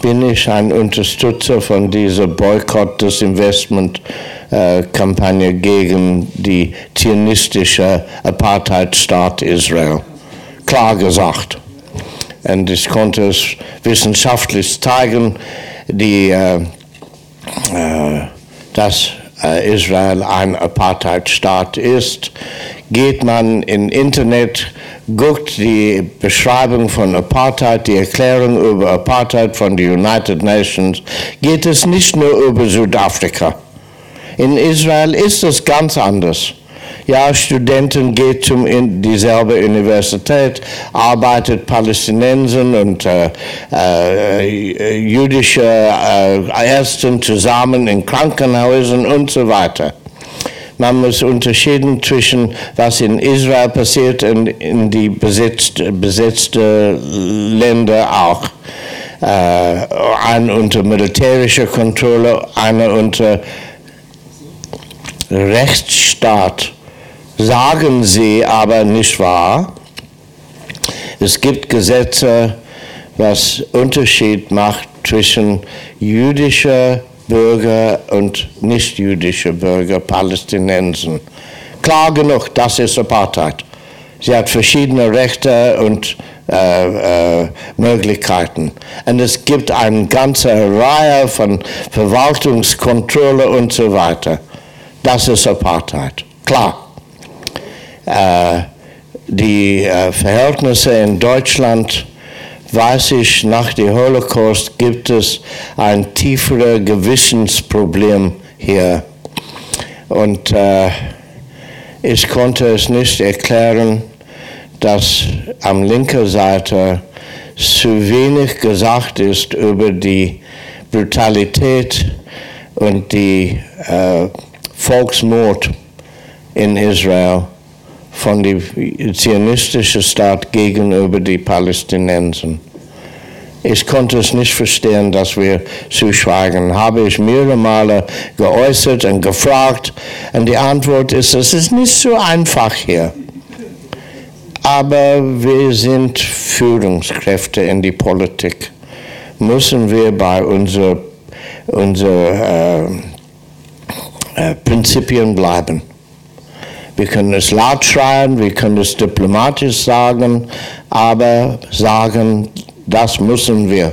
bin ich ein Unterstützer von dieser Boykott des Investment-Kampagne gegen die zionistische Apartheidstaat Israel klar gesagt. Und ich konnte es wissenschaftlich zeigen, die, äh, äh, dass äh, Israel ein Apartheidstaat ist. Geht man in Internet, guckt die Beschreibung von Apartheid, die Erklärung über Apartheid von den United Nations, geht es nicht nur über Südafrika. In Israel ist es ganz anders. Ja, Studenten gehen zum in dieselbe Universität, arbeitet Palästinensen und äh, äh, jüdische äh, Ärzte zusammen in Krankenhäusern und so weiter. Man muss unterscheiden zwischen was in Israel passiert und in die besetzten besetzte Länder auch. Äh, ein unter militärischer Kontrolle, einer unter Rechtsstaat sagen sie aber nicht wahr. Es gibt Gesetze, was Unterschied macht zwischen jüdischer Bürger und nicht-jüdischer Bürger, Palästinensen. Klar genug, das ist Apartheid. Sie hat verschiedene Rechte und äh, äh, Möglichkeiten. Und es gibt eine ganze Reihe von Verwaltungskontrolle und so weiter. Das ist Apartheid. Klar. Äh, die äh, Verhältnisse in Deutschland, weiß ich, nach dem Holocaust gibt es ein tieferes Gewissensproblem hier. Und äh, ich konnte es nicht erklären, dass am linken Seite zu wenig gesagt ist über die Brutalität und die äh, Volksmord in Israel von dem zionistischen Staat gegenüber den Palästinensern. Ich konnte es nicht verstehen, dass wir zuschweigen. Habe ich mehrere Male geäußert und gefragt. Und die Antwort ist, es ist nicht so einfach hier. Aber wir sind Führungskräfte in die Politik. Müssen wir bei unseren unser, äh, äh, Prinzipien bleiben. Wir können es laut schreien, wir können es diplomatisch sagen, aber sagen, das müssen wir.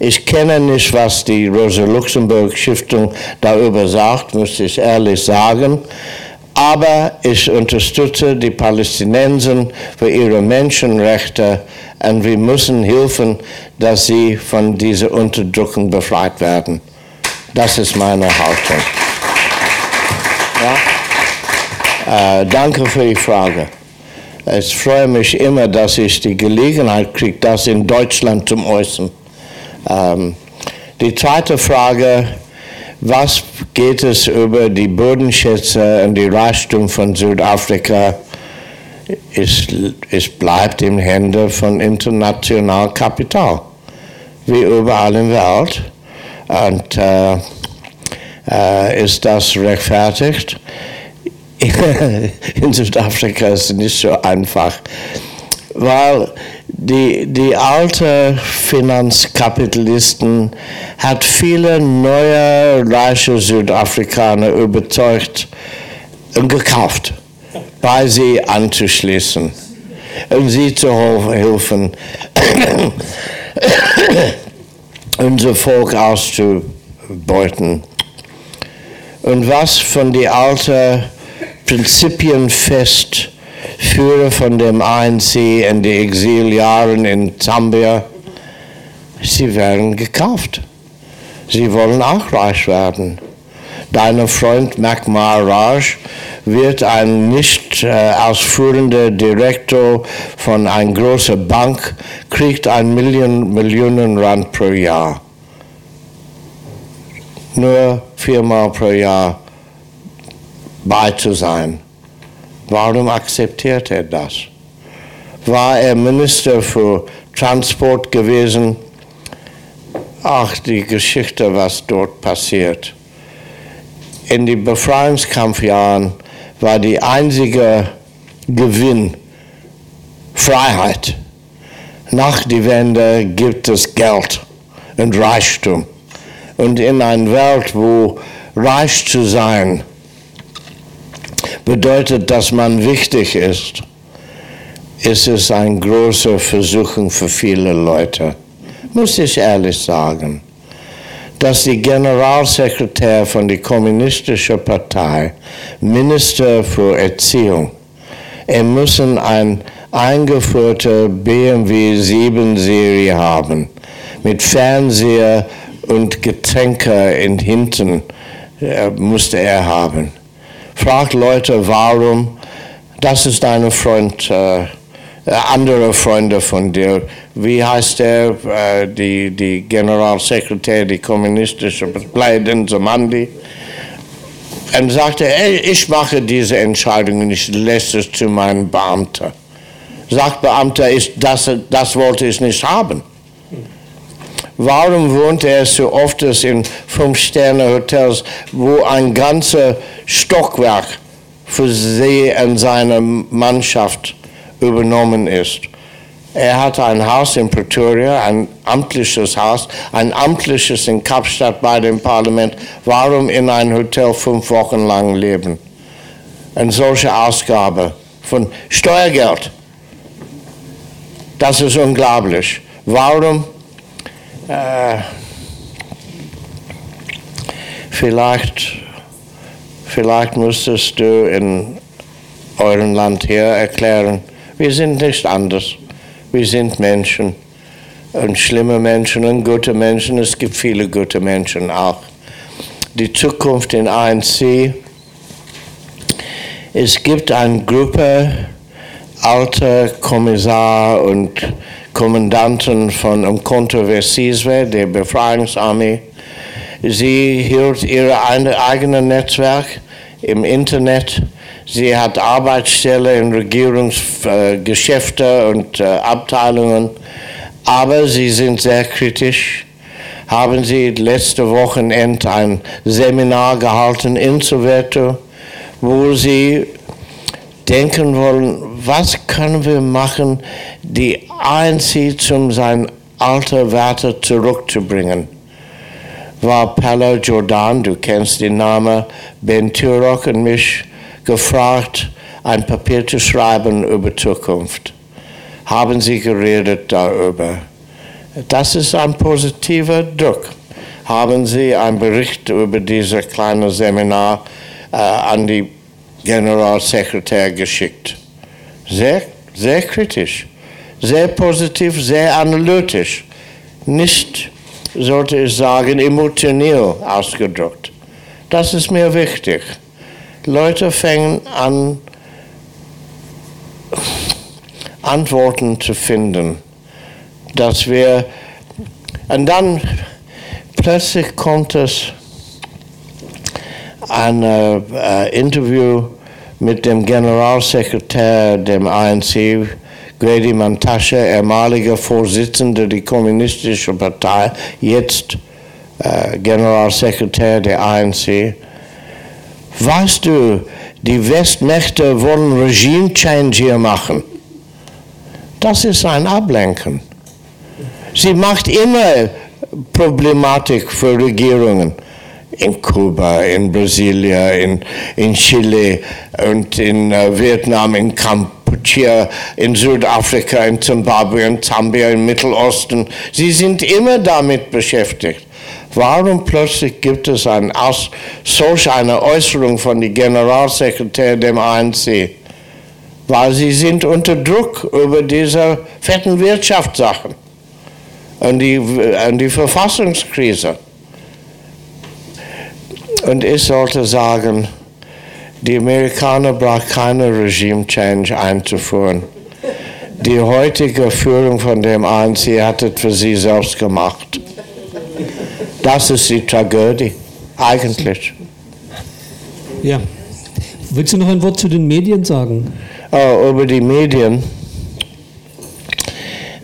Ich kenne nicht, was die Rosa-Luxemburg-Stiftung darüber sagt, muss ich ehrlich sagen. Aber ich unterstütze die Palästinenser für ihre Menschenrechte und wir müssen helfen, dass sie von dieser Unterdrückung befreit werden. Das ist meine Haltung. Äh, danke für die Frage. Es freut mich immer, dass ich die Gelegenheit kriege, das in Deutschland zu äußern. Ähm, die zweite Frage, was geht es über die Bodenschätze und die Reichtum von Südafrika? Es, es bleibt in Händen von internationalem Kapital, wie überall in der Welt. Und äh, äh, ist das rechtfertigt? in Südafrika ist nicht so einfach, weil die, die alte Finanzkapitalisten hat viele neue reiche Südafrikaner überzeugt und gekauft, bei sie anzuschließen und sie zu helfen, unser Volk auszubeuten. Und was von den alten Prinzipien fest, führe von dem ANC in die Exiljahren in Zambia. Sie werden gekauft. Sie wollen auch reich werden. Dein Freund Mac Maharaj wird ein nicht äh, ausführender Direktor von einer großen Bank, kriegt ein Million, Millionen Rand pro Jahr. Nur viermal pro Jahr bei zu sein. Warum akzeptiert er das? War er Minister für Transport gewesen? Ach, die Geschichte, was dort passiert. In den Befreiungskampfjahren war die einzige Gewinn Freiheit. Nach der Wende gibt es Geld und Reichtum. Und in einer Welt, wo reich zu sein bedeutet, dass man wichtig ist, ist es eine große Versuchung für viele Leute, muss ich ehrlich sagen, dass die Generalsekretär von der Kommunistischen Partei, Minister für Erziehung, er muss eine eingeführte BMW 7 Serie haben mit Fernseher und Getränke in hinten äh, musste er haben. Fragt Leute, warum. Das ist ein Freund, äh, andere Freunde von dir. Wie heißt der, äh, die, die Generalsekretär, die kommunistische Partei, Zomandi? Und sagte, ey, ich mache diese Entscheidung und ich lasse es zu meinen Beamten. Sagt Beamter, ist, das, das wollte ich nicht haben. Warum wohnt er so oft in Fünf-Sterne-Hotels, wo ein ganzes Stockwerk für sie und seine Mannschaft übernommen ist? Er hat ein Haus in Pretoria, ein amtliches Haus, ein amtliches in Kapstadt bei dem Parlament. Warum in ein Hotel fünf Wochen lang leben? Eine solche Ausgabe von Steuergeld. Das ist unglaublich. Warum? Äh, vielleicht, vielleicht müsstest du in eurem Land hier erklären, wir sind nicht anders. Wir sind Menschen und schlimme Menschen und gute Menschen. Es gibt viele gute Menschen auch. Die Zukunft in ANC. Es gibt eine Gruppe alter Kommissar und Kommandanten von um Kontroversiswe, der Befreiungsarmee. Sie hielt ihr eigenes Netzwerk im Internet. Sie hat Arbeitsstelle in Regierungsgeschäfte äh, und äh, Abteilungen, aber sie sind sehr kritisch. Haben Sie letzte Wochenende ein Seminar gehalten in Soweto, wo Sie denken wollen, was können wir machen, die ANC zum sein alter Werte zurückzubringen. War Pella Jordan, du kennst den Namen, Ben Turok und mich gefragt, ein Papier zu schreiben über Zukunft. Haben sie geredet darüber. Das ist ein positiver Druck. Haben Sie einen Bericht über dieses kleine Seminar äh, an die Generalsekretär geschickt? Sehr, sehr kritisch, sehr positiv, sehr analytisch. Nicht, sollte ich sagen, emotionell ausgedrückt. Das ist mir wichtig. Leute fangen an, Antworten zu finden, dass wir, und dann plötzlich kommt es ein äh, Interview mit dem Generalsekretär dem ANC, Grady Mantasche, ehemaliger Vorsitzender der Kommunistischen Partei, jetzt äh, Generalsekretär der ANC. Weißt du, die Westmächte wollen Regime-Change hier machen. Das ist ein Ablenken. Sie macht immer Problematik für Regierungen. In Kuba, in Brasilien, in, in Chile und in uh, Vietnam, in Kampuchea, in Südafrika, in Zimbabwe, in Zambia, im Mittelosten. Sie sind immer damit beschäftigt. Warum plötzlich gibt es ein Aus, solch eine Äußerung von dem Generalsekretär dem ANC? Weil sie sind unter Druck über diese fetten Wirtschaftssachen und die, und die Verfassungskrise. Und ich sollte sagen, die Amerikaner brauchen keine Regime-Change einzuführen. Die heutige Führung von dem ANC hat es für sie selbst gemacht. Das ist die Tragödie, eigentlich. Ja. Willst du noch ein Wort zu den Medien sagen? Oh, über die Medien.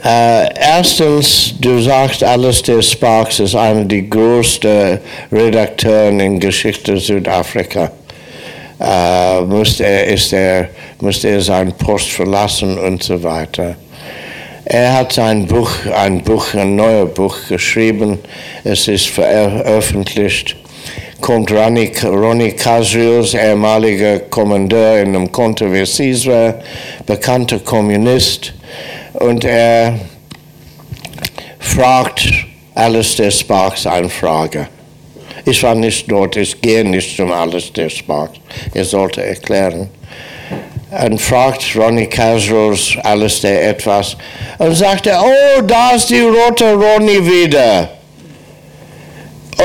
Äh, erstens, du sagst, Alistair Sparks ist einer der größten Redakteuren in Geschichte Südafrika. Äh, musste, er, ist er, musste er seinen Post verlassen und so weiter. Er hat sein Buch, ein Buch, ein neues Buch geschrieben. Es ist veröffentlicht. Kommt Ronnie, Ronnie Casrios, ehemaliger Kommandeur in einem Kontroversiswa, bekannter Kommunist. Und er fragt Alistair Sparks eine Frage. Ich war nicht dort, ich gehe nicht zum Alistair Sparks. Er sollte erklären und fragt Ronnie Casros Alistair etwas und sagte, oh, da ist die rote Ronnie wieder.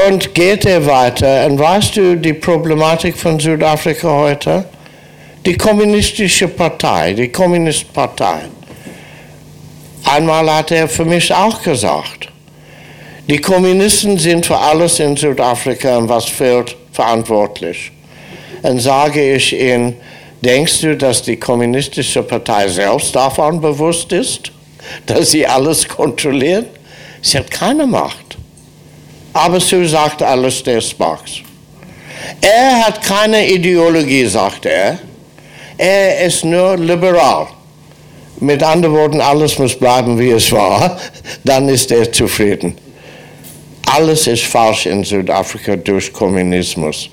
Und geht er weiter, und weißt du die Problematik von Südafrika heute? Die kommunistische Partei, die Kommunistpartei. Einmal hat er für mich auch gesagt, die Kommunisten sind für alles in Südafrika und was fehlt verantwortlich. Dann sage ich ihm, denkst du, dass die kommunistische Partei selbst davon bewusst ist, dass sie alles kontrolliert? Sie hat keine Macht. Aber sie sagt alles des Marx. Er hat keine Ideologie, sagt er. Er ist nur liberal. Mit anderen Worten, alles muss bleiben, wie es war. Dann ist er zufrieden. Alles ist falsch in Südafrika durch Kommunismus.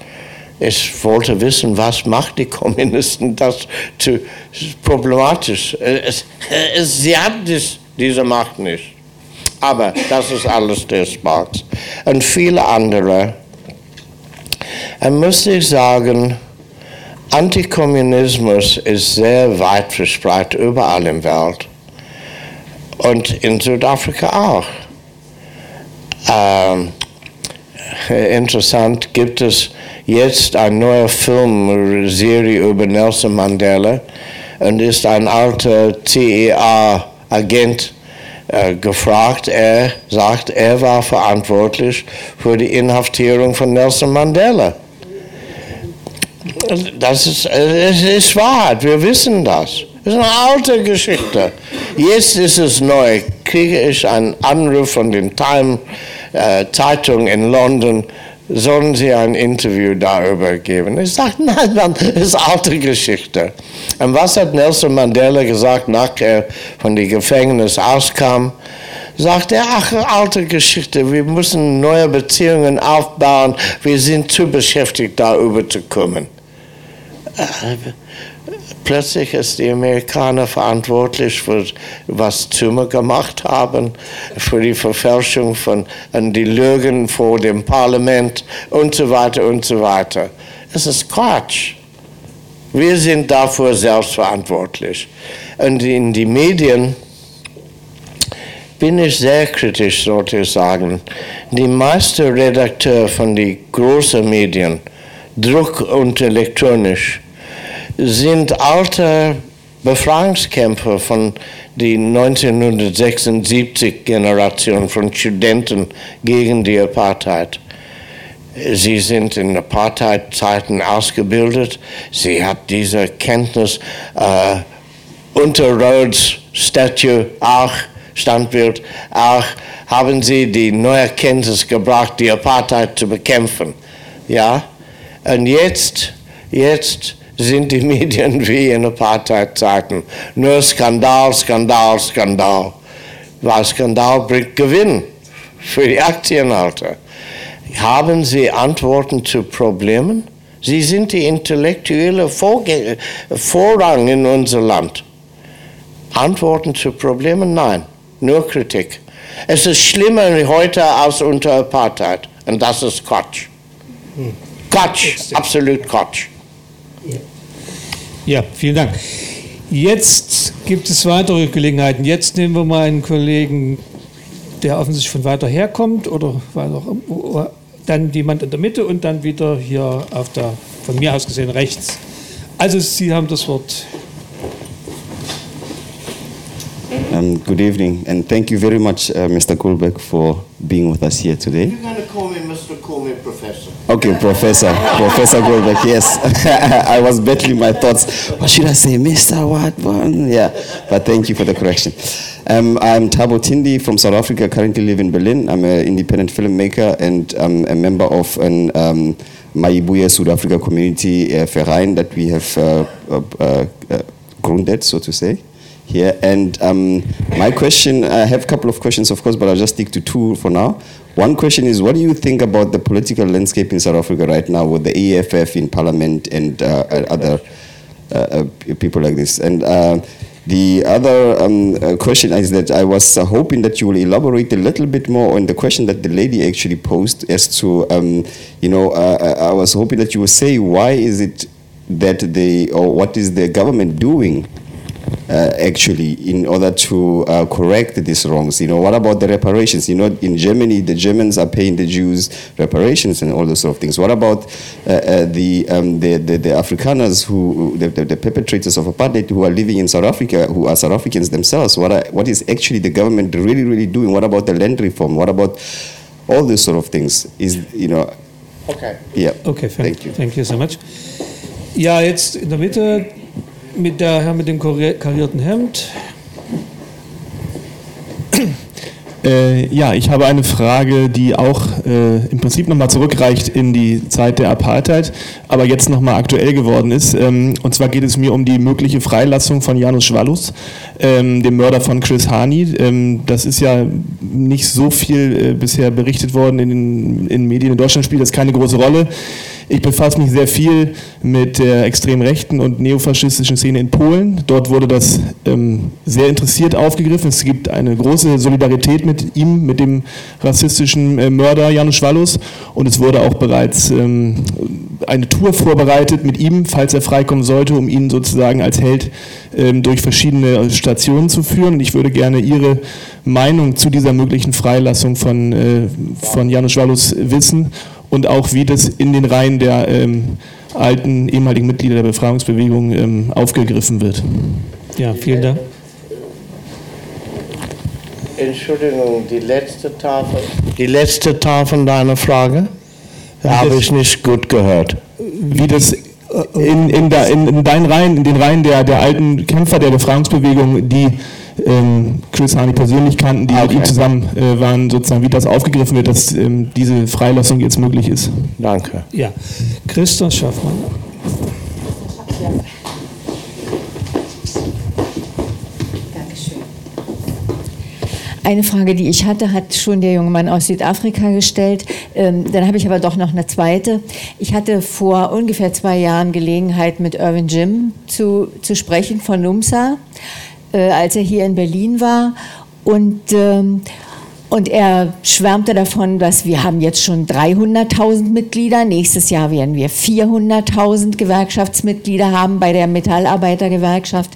Ich wollte wissen, was macht die Kommunisten das zu problematisch. Es, es, sie haben dies, diese Macht nicht. Aber das ist alles des Marx. Und viele andere. Und muss ich sagen, Antikommunismus ist sehr weit verbreitet überall der Welt. Und in Südafrika auch. Ähm, interessant gibt es jetzt eine neue Filmserie über Nelson Mandela und ist ein alter CIA-Agent äh, gefragt. Er sagt, er war verantwortlich für die Inhaftierung von Nelson Mandela. Das ist, es ist Wahrheit, wir wissen das. Das ist eine alte Geschichte. Jetzt ist es neu. Kriege ich einen Anruf von den Time äh, Zeitung in London, sollen Sie ein Interview darüber geben? Ich sage, nein, nein, das ist alte Geschichte. Und was hat Nelson Mandela gesagt, nachdem er von dem Gefängnis auskam? Sagt er, ach, alte Geschichte, wir müssen neue Beziehungen aufbauen, wir sind zu beschäftigt, darüber zu kommen. Plötzlich ist die Amerikaner verantwortlich für was Zimmer gemacht haben, für die Verfälschung von und die Lügen vor dem Parlament und so weiter und so weiter. Das ist Quatsch. Wir sind dafür selbst verantwortlich. Und in die Medien bin ich sehr kritisch, sollte ich sagen. Die meisten Redakteure von den großen Medien, Druck und elektronisch, sind alte Befreiungskämpfer von der 1976 Generation von Studenten gegen die Apartheid. Sie sind in Apartheid-Zeiten ausgebildet. Sie hat diese Kenntnis äh, unter Rhodes Statue auch Standbild auch haben sie die neue Kenntnis gebracht, die Apartheid zu bekämpfen. Ja, und jetzt, jetzt sind die Medien wie in Apartheid-Zeiten. Nur Skandal, Skandal, Skandal. Weil Skandal bringt Gewinn für die Aktienhalter. Haben Sie Antworten zu Problemen? Sie sind die intellektuelle Vorge Vorrang in unser Land. Antworten zu Problemen? Nein, nur Kritik. Es ist schlimmer heute als unter Apartheid. Und das ist Quatsch. Hm. Quatsch, absolut Quatsch. Ja, vielen Dank. Jetzt gibt es weitere Gelegenheiten. Jetzt nehmen wir mal einen Kollegen, der offensichtlich von weiter her kommt oder weiter, dann jemand in der Mitte und dann wieder hier auf der, von mir aus gesehen, rechts. Also Sie haben das Wort. Um, good evening, and thank you very much, uh, Mr. Goldberg, for being with us here today. You're going to call me Mr. Call me Professor. Okay, Professor. Professor Goldberg, yes. I was battling my thoughts. What should I say, Mr. What? Yeah, but thank you for the correction. Um, I'm Tabo Tindi from South Africa, currently live in Berlin. I'm an independent filmmaker and I'm a member of an um, Maibuya South Africa community uh, Verein that we have uh, uh, uh, grounded, so to say here. And um, my question, I have a couple of questions, of course, but I'll just stick to two for now. One question is, what do you think about the political landscape in South Africa right now with the EFF in parliament and uh, other uh, uh, people like this? And uh, the other um, uh, question is that I was uh, hoping that you will elaborate a little bit more on the question that the lady actually posed as to, um, you know, I was hoping that you would say why is it that the, or what is the government doing uh, actually in order to uh, correct these wrongs? You know, what about the reparations? You know, in Germany, the Germans are paying the Jews reparations and all those sort of things. What about uh, uh, the, um, the, the the Afrikaners who the, the, the perpetrators of apartheid who are living in South Africa, who are South Africans themselves? What are, what is actually the government really really doing? What about the land reform? What about all these sort of things? Is you know. Okay. Yeah. Okay, thank, Thank you. Thank you so much. Ja, jetzt in der Mitte mit der Herr mit dem kari- karierten Hemd. Äh, ja, ich habe eine Frage, die auch äh, im Prinzip nochmal zurückreicht in die Zeit der Apartheid, aber jetzt nochmal aktuell geworden ist. Ähm, und zwar geht es mir um die mögliche Freilassung von Janus Schwalus, ähm, dem Mörder von Chris Hani. Ähm, das ist ja nicht so viel äh, bisher berichtet worden in den in Medien. In Deutschland spielt das keine große Rolle. Ich befasse mich sehr viel mit der extrem rechten und neofaschistischen Szene in Polen. Dort wurde das ähm, sehr interessiert aufgegriffen. Es gibt eine große Solidarität mit ihm, mit dem rassistischen äh, Mörder Janusz Wallus. Und es wurde auch bereits ähm, eine Tour vorbereitet mit ihm, falls er freikommen sollte, um ihn sozusagen als Held ähm, durch verschiedene Stationen zu führen. Und ich würde gerne Ihre Meinung zu dieser möglichen Freilassung von, äh, von Janusz Wallus wissen und auch wie das in den Reihen der ähm, alten ehemaligen Mitglieder der Befreiungsbewegung ähm, aufgegriffen wird. Ja, vielen Dank. Entschuldigung, die letzte Tafel. Die letzte Tafel deiner Frage? Habe ich nicht gut gehört. Wie das in, in, in, in deinen Reihen, in den Reihen der, der alten Kämpfer der Befreiungsbewegung, die ähm, Chris Hani persönlich kannten, die mit ihm zusammen äh, waren, sozusagen, wie das aufgegriffen wird, dass ähm, diese Freilassung jetzt möglich ist. Danke. Ja, Christoph Schaffmann. Eine Frage, die ich hatte, hat schon der junge Mann aus Südafrika gestellt. Ähm, dann habe ich aber doch noch eine zweite. Ich hatte vor ungefähr zwei Jahren Gelegenheit, mit Irvin Jim zu, zu sprechen von NUMSA, äh, als er hier in Berlin war. Und, ähm, und er schwärmte davon, dass wir haben jetzt schon 300.000 Mitglieder. Nächstes Jahr werden wir 400.000 Gewerkschaftsmitglieder haben bei der Metallarbeitergewerkschaft.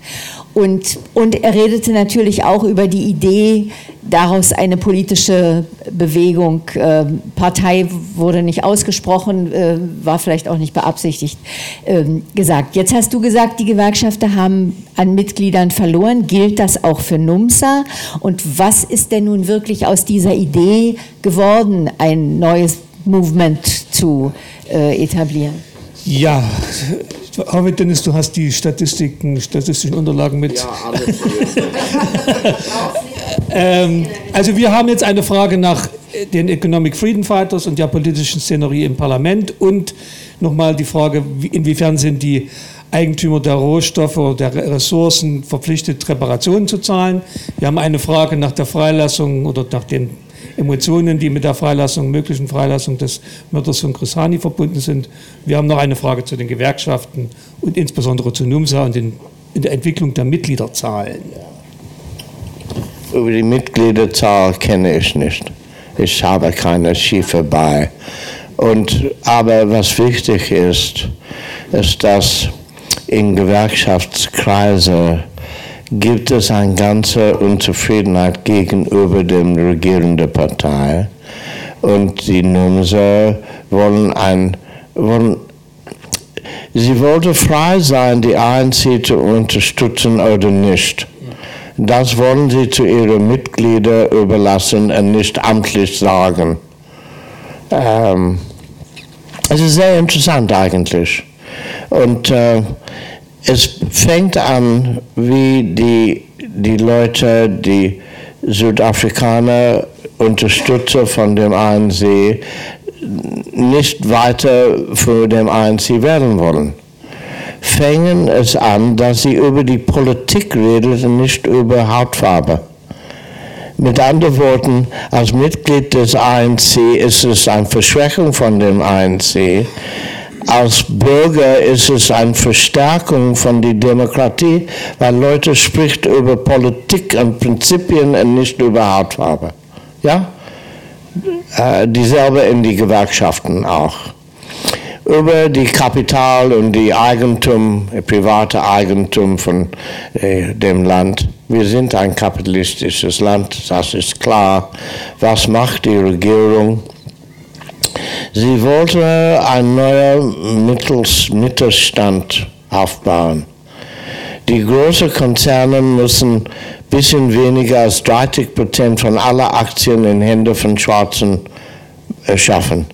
Und, und er redete natürlich auch über die Idee, daraus eine politische Bewegung, äh, Partei wurde nicht ausgesprochen, äh, war vielleicht auch nicht beabsichtigt, ähm, gesagt. Jetzt hast du gesagt, die Gewerkschafter haben an Mitgliedern verloren. Gilt das auch für NUMSA? Und was ist denn nun wirklich aus dieser Idee geworden, ein neues Movement zu äh, etablieren? Ja, hoffe, Dennis, du hast die Statistiken, statistischen Unterlagen mit. Ja, alles ähm, also wir haben jetzt eine Frage nach den Economic Freedom Fighters und der politischen Szenerie im Parlament und nochmal die Frage, wie- inwiefern sind die Eigentümer der Rohstoffe oder der Ressourcen verpflichtet, Reparationen zu zahlen. Wir haben eine Frage nach der Freilassung oder nach den Emotionen, die mit der Freilassung, möglichen Freilassung des Mörders von Grisani verbunden sind. Wir haben noch eine Frage zu den Gewerkschaften und insbesondere zu NUMSA und den, in der Entwicklung der Mitgliederzahlen. Über die Mitgliederzahl kenne ich nicht. Ich habe keine Schiffe bei. Und, aber was wichtig ist, ist, dass in Gewerkschaftskreisen gibt es eine ganze Unzufriedenheit gegenüber der regierenden Partei. Und die NUMSA wollen ein, wollen Sie wollte frei sein, die ANC zu unterstützen oder nicht. Das wollen sie zu ihren Mitgliedern überlassen und nicht amtlich sagen. Ähm, es ist sehr interessant eigentlich. Und äh, es fängt an, wie die, die Leute, die Südafrikaner, Unterstützer von dem ANC, nicht weiter für den ANC werden wollen. Fängen es an, dass sie über die Politik redet und nicht über Hautfarbe. Mit anderen Worten, als Mitglied des ANC ist es eine Verschwächung von dem ANC. Als Bürger ist es eine Verstärkung von der Demokratie, weil Leute spricht über Politik und Prinzipien und nicht über Hautfarbe. Ja? Äh, dieselbe in die Gewerkschaften auch. über die Kapital und die Eigentum, äh, private Eigentum von äh, dem Land. Wir sind ein kapitalistisches Land, das ist klar. Was macht die Regierung? Sie wollte einen neuen Mittels Mittelstand aufbauen. Die großen Konzerne müssen ein bisschen weniger als 30 Prozent von aller Aktien in Hände von Schwarzen schaffen.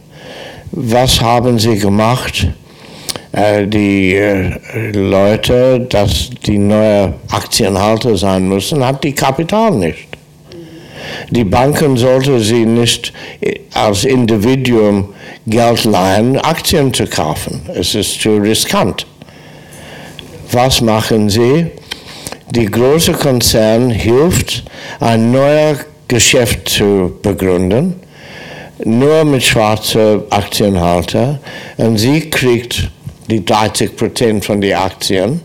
Was haben sie gemacht? Äh, die äh, Leute, dass die neue Aktienhalter sein müssen, hat die Kapital nicht. Die Banken sollten sie nicht äh, als Individuum Geld leihen, Aktien zu kaufen. Es ist zu riskant. Was machen sie? Die große Konzern hilft, ein neues Geschäft zu begründen nur mit schwarzen Aktienhalter und sie kriegt die 30 Prozent von den Aktien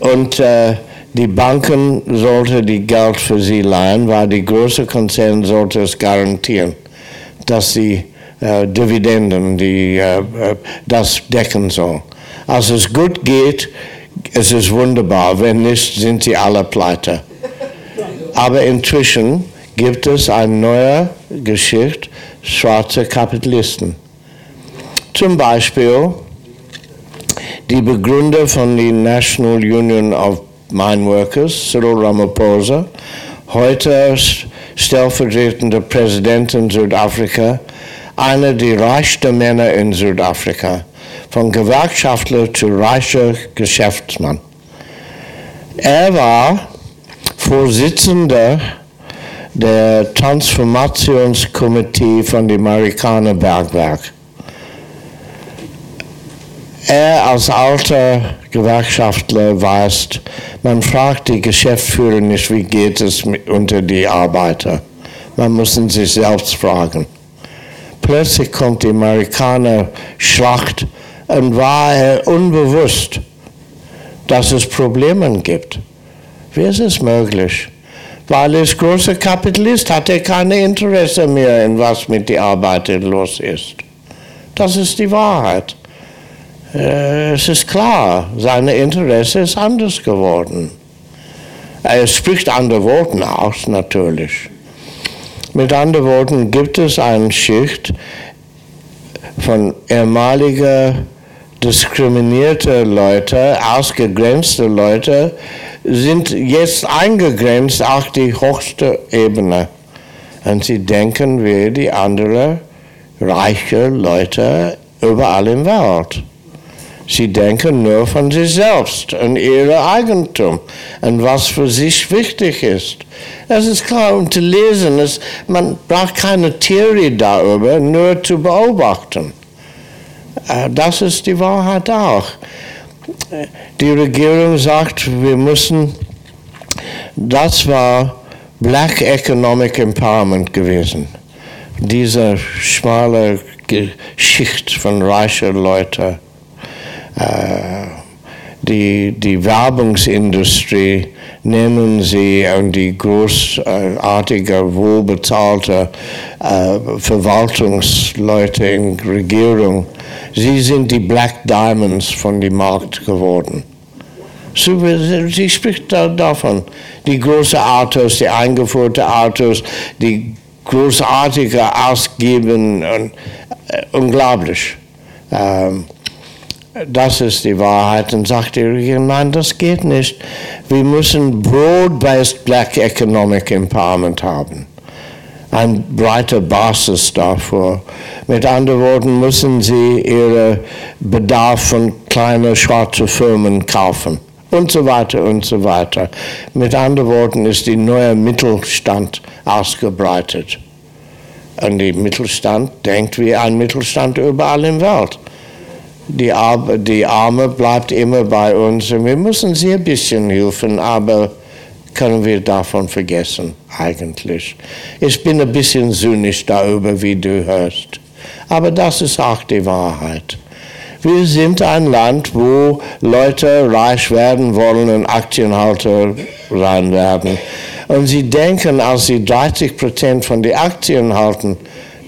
und äh, die Banken sollten die Geld für sie leihen, weil die große Konzerne sollte es garantieren, dass sie äh, Dividenden, die, äh, äh das decken soll. Als es gut geht, es ist wunderbar, wenn nicht, sind sie alle pleite. Aber inzwischen gibt es eine neue Geschichte schwarzer Kapitalisten. Zum Beispiel die Begründer von der National Union of Mine Workers, Cyril Ramaphosa, heute stellvertretender Präsident in Südafrika, einer der reichsten Männer in Südafrika, von Gewerkschaftler zu reicher Geschäftsmann. Er war Vorsitzender der Transformationskomitee von dem Amerikaner Bergwerk. Er als alter Gewerkschaftler weiß, man fragt die Geschäftsführer nicht, wie geht es unter die Arbeiter. Man muss sich selbst fragen. Plötzlich kommt die Amerikaner Schlacht und war er unbewusst, dass es Probleme gibt. Wie ist es möglich? weil als großer Kapitalist hat er kein Interesse mehr, in was mit den Arbeitern los ist. Das ist die Wahrheit. Äh, es ist klar, sein Interesse ist anders geworden. Er spricht andere Worte aus, natürlich. Mit anderen Worten gibt es eine Schicht von ehemaliger diskriminierte Leute, ausgegrenzte Leute, sind jetzt eingegrenzt auf die höchste Ebene. Und sie denken wie die anderen reiche Leute überall im Welt. Sie denken nur von sich selbst und ihr Eigentum und was für sich wichtig ist. Es ist klar, um zu lesen, ist, man braucht keine Theorie darüber, nur zu beobachten. Äh, das ist die Wahrheit auch. Die Regierung sagt, wir müssen, das war Black Economic Empowerment gewesen. Diese schmale Schicht von reichen Leuten, die, die Werbungsindustrie nennen sie und die großartige, wohlbezahlte äh, Verwaltungsleute in Regierung Sie sind die Black Diamonds von dem Markt geworden. Sie spricht davon. Die großen Autos, die eingeführten Autos, die großartige Ausgeben, äh, unglaublich. Ähm, das ist die Wahrheit. Und sagt die Regierung, nein, das geht nicht. Wir müssen broad-based Black Economic Empowerment haben eine breite Basis dafür. Mit anderen Worten müssen sie ihren Bedarf von kleinen schwarzen Firmen kaufen und so weiter und so weiter. Mit anderen Worten ist die neue Mittelstand ausgebreitet. Und der Mittelstand denkt wie ein Mittelstand überall im Welt. Die, Ar die Arme bleibt immer bei uns und wir müssen sie ein bisschen helfen, aber können wir davon vergessen, eigentlich. Ich bin ein bisschen zynisch darüber, wie du hörst. Aber das ist auch die Wahrheit. Wir sind ein Land, wo Leute reich werden wollen und Aktienhalter sein werden. Und sie denken, als sie 30 Prozent von den Aktien halten,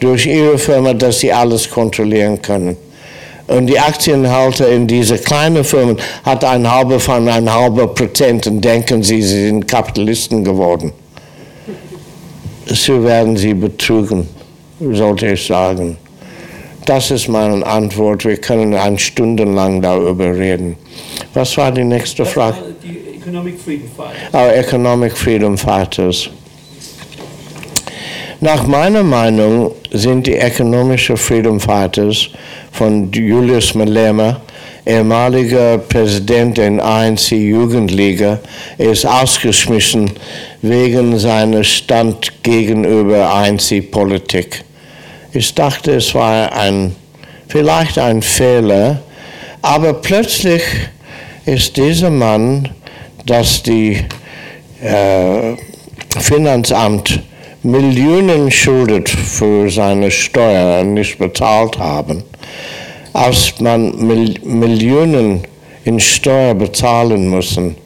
durch ihre Firma, dass sie alles kontrollieren können. Und die Aktienhalter in diese kleinen Firmen hat ein halber von ein halber Prozent und denken sie, sie sind Kapitalisten geworden. So werden sie betrügen, sollte ich sagen. Das ist meine Antwort. Wir können eine Stunde lang darüber reden. Was war die nächste Frage? Die Economic Freedom Fighters. Our Economic Freedom Fighters. Nach meiner Meinung sind die Economic Freedom Fighters von Julius Malema, ehemaliger Präsident der ANC Jugendliga, er ist ausgeschmissen wegen seiner Stand gegenüber ANC-Politik. Ich dachte, es war ein, vielleicht ein Fehler, aber plötzlich ist dieser Mann, das die äh, Finanzamt Millionen schuldet für seine Steuern nicht bezahlt haben, als man Mil Millionen in Steuer bezahlen müssen,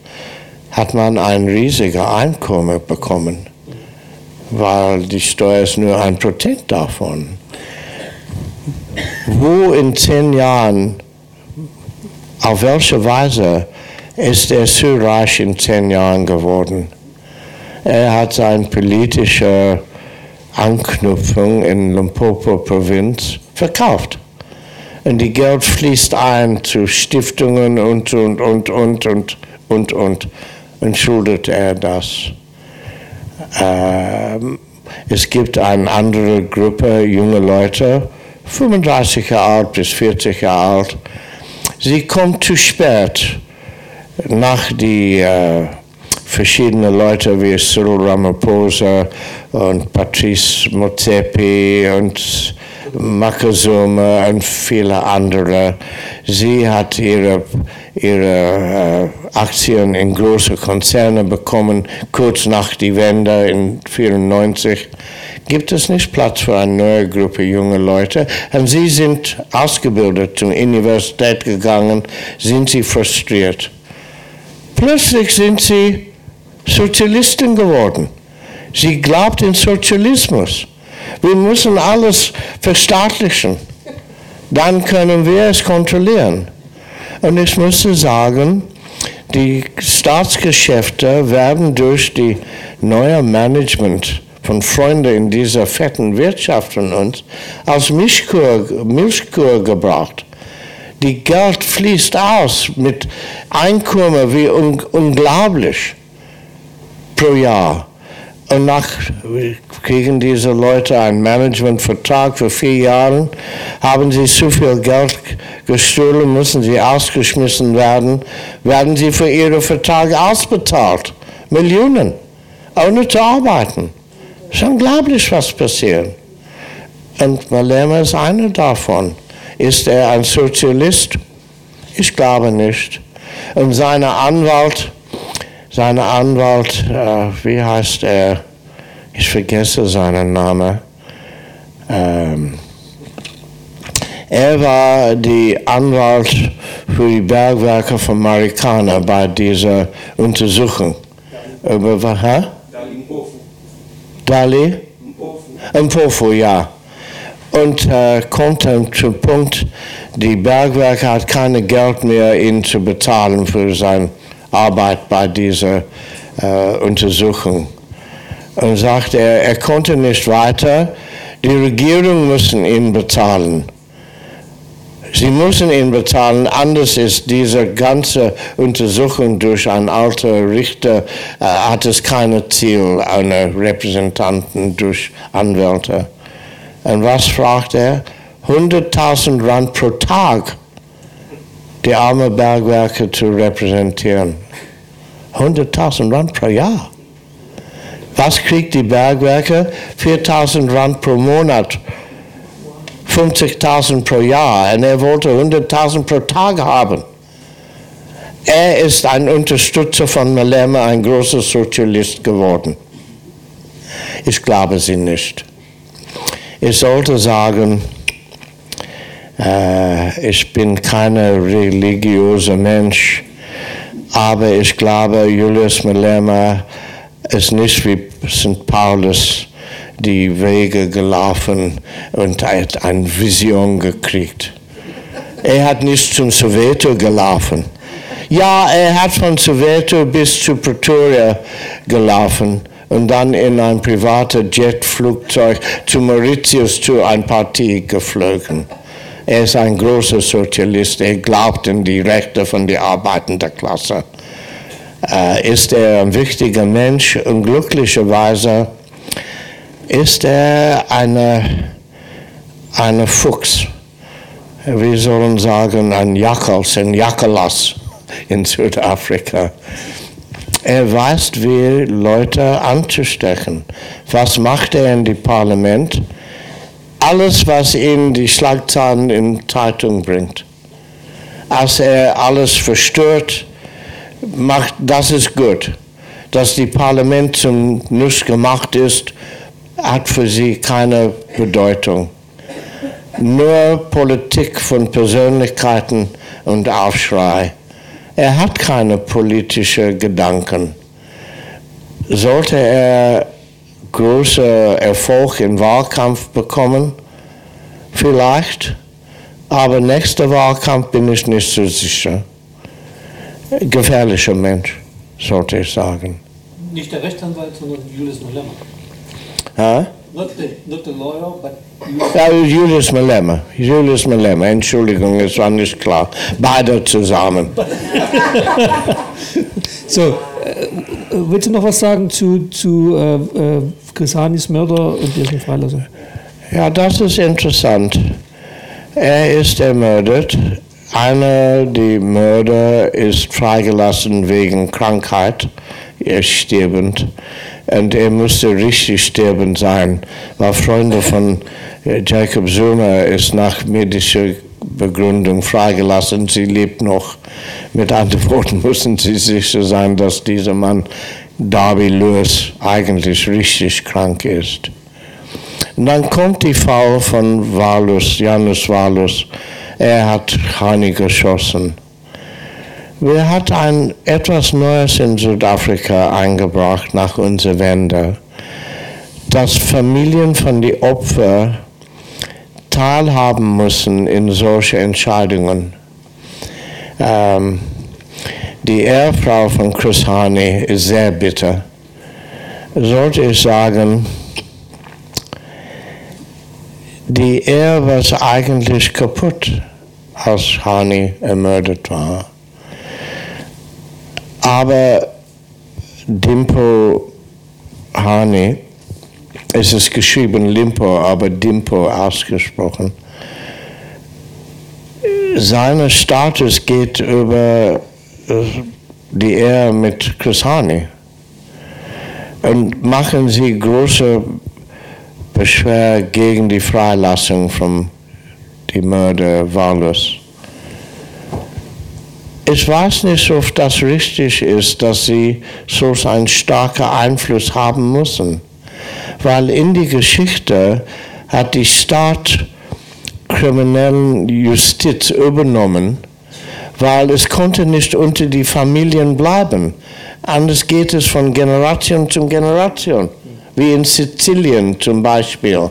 hat man ein riesiges Einkommen bekommen, weil die Steuer ist nur ein Prozent davon. Wo in zehn Jahren, auf welche Weise ist er so reich in zehn Jahren geworden? Er hat seine politische Anknüpfung in Limpopo-Provinz verkauft. Und die Geld fließt ein zu Stiftungen und, und, und, und, und, und, und, und schuldet er das. Ähm, es gibt eine andere Gruppe junge Leute, 35 Jahre alt bis 40 Jahre alt. Sie kommt zu spät nach die äh, verschiedene Leute wie Cyril Ramaphosa und Patrice Motsepe und Makazuma und viele andere. Sie hat ihre, ihre äh, Aktien in große Konzerne bekommen, kurz nach die Wende in 1994. Gibt es nicht Platz für eine neue Gruppe junge Leute? Und sie sind ausgebildet, zur Universität gegangen, sind sie frustriert. Plötzlich sind sie Sozialisten geworden. Sie glaubt in Sozialismus. Wir müssen alles verstaatlichen. Dann können wir es kontrollieren. Und ich müsste sagen, die Staatsgeschäfte werden durch die neue Management von Freunden in dieser fetten Wirtschaft von uns als Milchkur, Milchkur gebracht. Die Geld fließt aus mit Einkommen wie un unglaublich pro Jahr. Und nach kriegen diese Leute einen Managementvertrag für vier Jahre, haben sie zu viel Geld gestohlen, müssen sie ausgeschmissen werden, werden sie für ihre Verträge ausbezahlt. Millionen, ohne zu arbeiten. Es ist unglaublich, was passiert. Und Malema ist einer davon. Ist er ein Sozialist? Ich glaube nicht. Und sein Anwalt, sein Anwalt, äh, wie heißt er? Ich vergesse seinen Namen. Ähm, er war die Anwalt für die Bergwerke von Marikana bei dieser Untersuchung. Über was? Hä? Dali? Mpofu, ja. Und äh, kommt dann zum Punkt, die Bergwerke hat kein Geld mehr, ihn zu bezahlen für seine Arbeit bei dieser äh, Untersuchung. Und sagt er, er konnte nicht weiter, die Regierung müssen ihn bezahlen. Sie müssen ihn bezahlen, anders ist diese ganze Untersuchung durch einen alten Richter, äh, hat es kein Ziel, eine Repräsentanten durch Anwälte. Und was fragt er? 100.000 Rand pro Tag, die armen Bergwerke zu repräsentieren. 100.000 Rand pro Jahr. Was kriegt die Bergwerke? 4.000 Rand pro Monat 50.000 pro Jahr und er wollte 100.000 pro Tag haben. Er ist ein Unterstützer von Malema, ein großer Sozialist geworden. Ich glaube sie nicht. Ich sollte sagen, ich bin kein religiöser Mensch, aber ich glaube, Julius Malema ist nicht wie St. Paulus die Wege gelaufen und hat eine Vision gekriegt. Er hat nicht zum Soweto gelaufen. Ja, er hat von Soweto bis zu Pretoria gelaufen und dann in ein privates Jetflugzeug zu Mauritius zu einer Partie geflogen. Er ist ein großer Sozialist, er glaubt in die Rechte von der arbeitenden Klasse. Äh, ist er ein wichtiger Mensch und glücklicherweise ist er eine, eine Fuchs. Wir sollen sagen, ein Jackals, ein Jackalas in Südafrika. Er weiß, wie Leute anzustechen. Was macht er in dem Parlament? Alles, was ihn die Schlagzeilen in Zeitung bringt. Als er alles verstört, macht, das ist gut. Dass die Parlament zum Nuss gemacht ist, hat für sie keine Bedeutung. Nur Politik von Persönlichkeiten und Aufschrei. Er hat keine politischen Gedanken. Sollte er großen Erfolg im Wahlkampf bekommen? Vielleicht. Aber nächster Wahlkampf bin ich nicht so sicher. Gefährlicher Mensch, sollte ich sagen. Nicht der Rechtsanwalt, sondern Julius Malema. Huh? Not the, not the lawyer, but Ja, Julius Malema. Julius Malema, Entschuldigung, es war nicht klar. Beide zusammen. So, äh, willst du noch was sagen zu, zu äh, Chrisanis Mörder und dessen Freilassung? Ja, das ist interessant. Er ist ermordet. Einer der Mörder ist freigelassen wegen Krankheit. Er ist sterbend. Und er musste richtig sterbend sein. Weil Freunde von äh, Jacob Zuma ist nach medischer Begründung freigelassen. Sie lebt noch. Mit anderen Worten müssen Sie sicher sein, dass dieser Mann Darby Lewis eigentlich richtig krank ist. Und dann kommt die Fall von Walus, Janus Walus. Er hat Hani geschossen. Wir hat ein etwas Neues in Südafrika eingebracht nach unserer Wende, dass Familien von den Opfern teilhaben müssen in solche Entscheidungen. Ähm, die Ehefrau von Chris Hani ist sehr bitter. Sollte ich sagen, die Ehe war eigentlich kaputt, als Hani ermordet war. Aber Dimpo Hani, es ist geschrieben Limpo, aber Dimpo ausgesprochen, sein Status geht über die Ehe mit Chris Hani. Und machen sie große Beschwer gegen die Freilassung von die Mörder wahllos. Ich weiß nicht, ob das richtig ist, dass sie so einen starken Einfluss haben müssen, weil in die Geschichte hat die Staat kriminellen Justiz übernommen, weil es konnte nicht unter die Familien bleiben. Anders geht es von Generation zu Generation, wie in Sizilien zum Beispiel.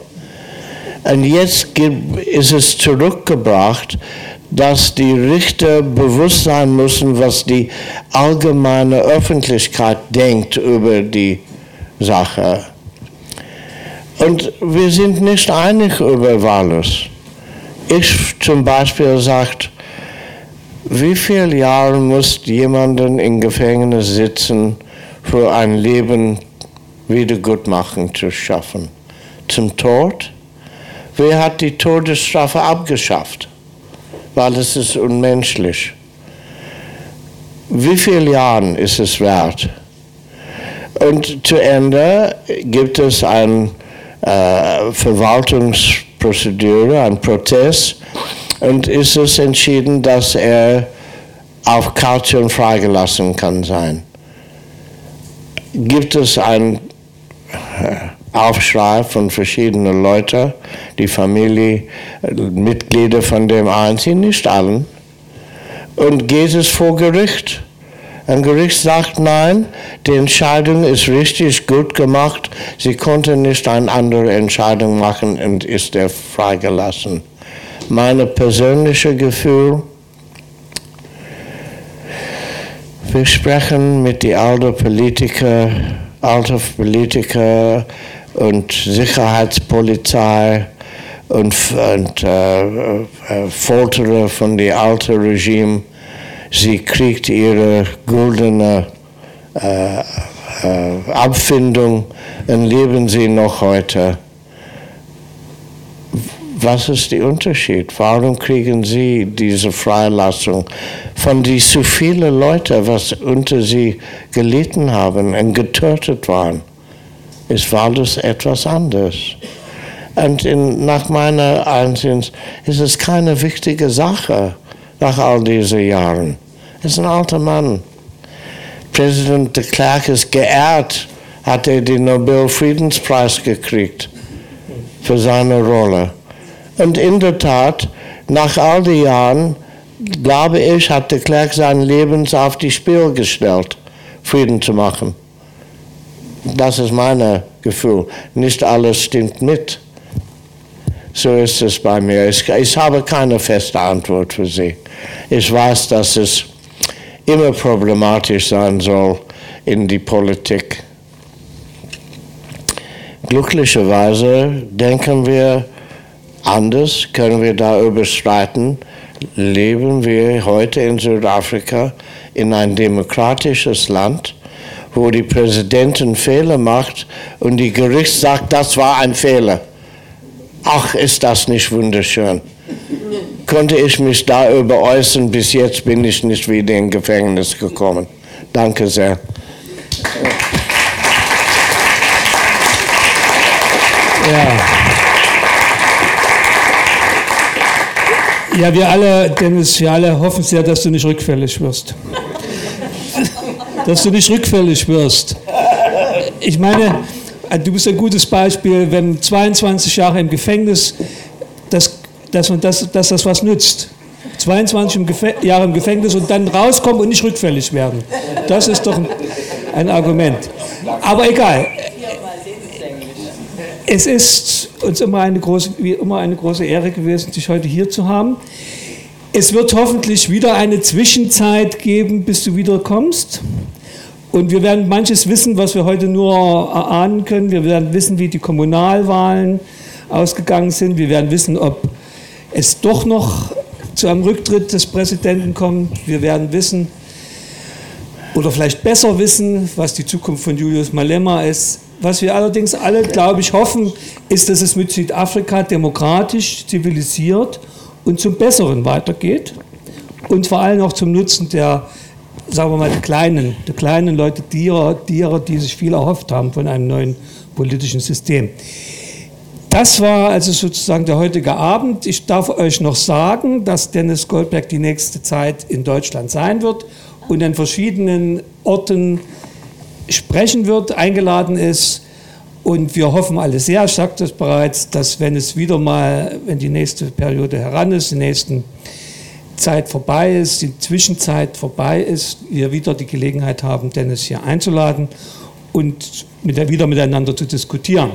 Und jetzt ist es zurückgebracht, dass die Richter bewusst sein müssen, was die allgemeine Öffentlichkeit denkt über die Sache. Und wir sind nicht einig über Walus. Ich zum Beispiel sagt, wie viele Jahre muss jemanden im Gefängnis sitzen, für ein Leben Wiedergutmachen zu schaffen? Zum Tod? Wer hat die Todesstrafe abgeschafft? Weil es ist unmenschlich. Wie viele Jahre ist es wert? Und zu Ende gibt es eine äh, Verwaltungsprozedur, ein Prozess, und ist es entschieden, dass er auf Kaution freigelassen kann sein. Gibt es einen Aufschrei von verschiedenen Leuten, die Familie, Mitglieder von dem Einzigen, nicht allen, und geht es vor Gericht. Ein Gericht sagt, nein, die Entscheidung ist richtig gut gemacht, sie konnte nicht eine andere Entscheidung machen und ist er freigelassen. Mein persönliches Gefühl, wir sprechen mit den alten Politikern, alten Politiker und Sicherheitspolizei und, und äh, äh, Folterer von dem alten Regime. Sie kriegt ihre goldene äh, äh, Abfindung und leben sie noch heute. Was ist der Unterschied? Warum kriegen Sie diese Freilassung von die so viele Leute, was unter Sie gelitten haben und getötet waren? Es war das etwas anderes. Und in, nach meiner Ansicht ist es keine wichtige Sache nach all diesen Jahren. Er ist ein alter Mann. Präsident de Klerk ist geehrt, hat er den Nobelfriedenspreis gekriegt für seine Rolle. Und in der Tat, nach all den Jahren, glaube ich, hat de Klerk sein Leben auf die Spiel gestellt, Frieden zu machen. Das ist mein Gefühl. Nicht alles stimmt mit. So ist es bei mir. Ich, ich habe keine feste Antwort für Sie. Ich weiß, dass es immer problematisch sein soll in die Politik. Glücklicherweise denken wir anders, können wir darüber streiten. Leben wir heute in Südafrika in ein demokratisches Land, wo die Präsidentin Fehler macht und die Gericht sagt, das war ein Fehler. Ach, ist das nicht wunderschön. Konnte ich mich darüber äußern, bis jetzt bin ich nicht wieder in Gefängnis gekommen. Danke sehr. Ja. Ja, wir alle, Dennis, wir alle hoffen sehr, dass du nicht rückfällig wirst. dass du nicht rückfällig wirst. Ich meine, du bist ein gutes Beispiel, wenn 22 Jahre im Gefängnis, dass, dass, dass, dass das was nützt. 22 im Jahre im Gefängnis und dann rauskommen und nicht rückfällig werden. Das ist doch ein Argument. Aber egal. Es ist uns immer eine, große, wie immer eine große Ehre gewesen, dich heute hier zu haben. Es wird hoffentlich wieder eine Zwischenzeit geben, bis du wieder kommst. Und wir werden manches wissen, was wir heute nur erahnen können. Wir werden wissen, wie die Kommunalwahlen ausgegangen sind. Wir werden wissen, ob es doch noch zu einem Rücktritt des Präsidenten kommt. Wir werden wissen, oder vielleicht besser wissen, was die Zukunft von Julius Malema ist. Was wir allerdings alle, glaube ich, hoffen, ist, dass es mit Südafrika demokratisch, zivilisiert und zum Besseren weitergeht und vor allem auch zum Nutzen der, sagen wir mal, der kleinen, der kleinen Leute, derer, derer, die sich viel erhofft haben von einem neuen politischen System. Das war also sozusagen der heutige Abend. Ich darf euch noch sagen, dass Dennis Goldberg die nächste Zeit in Deutschland sein wird und an verschiedenen Orten sprechen wird, eingeladen ist. Und wir hoffen alle sehr, ich sagte es bereits, dass wenn es wieder mal, wenn die nächste Periode heran ist, die nächste Zeit vorbei ist, die Zwischenzeit vorbei ist, wir wieder die Gelegenheit haben, Dennis hier einzuladen und mit, wieder miteinander zu diskutieren.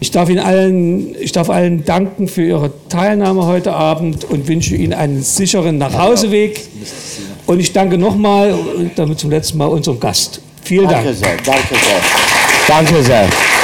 Ich darf Ihnen allen, ich darf allen danken für Ihre Teilnahme heute Abend und wünsche Ihnen einen sicheren Nachhauseweg. Und ich danke nochmal, damit zum letzten Mal unserem Gast. Vielen danke Dank. Sehr, danke sehr. Danke sehr.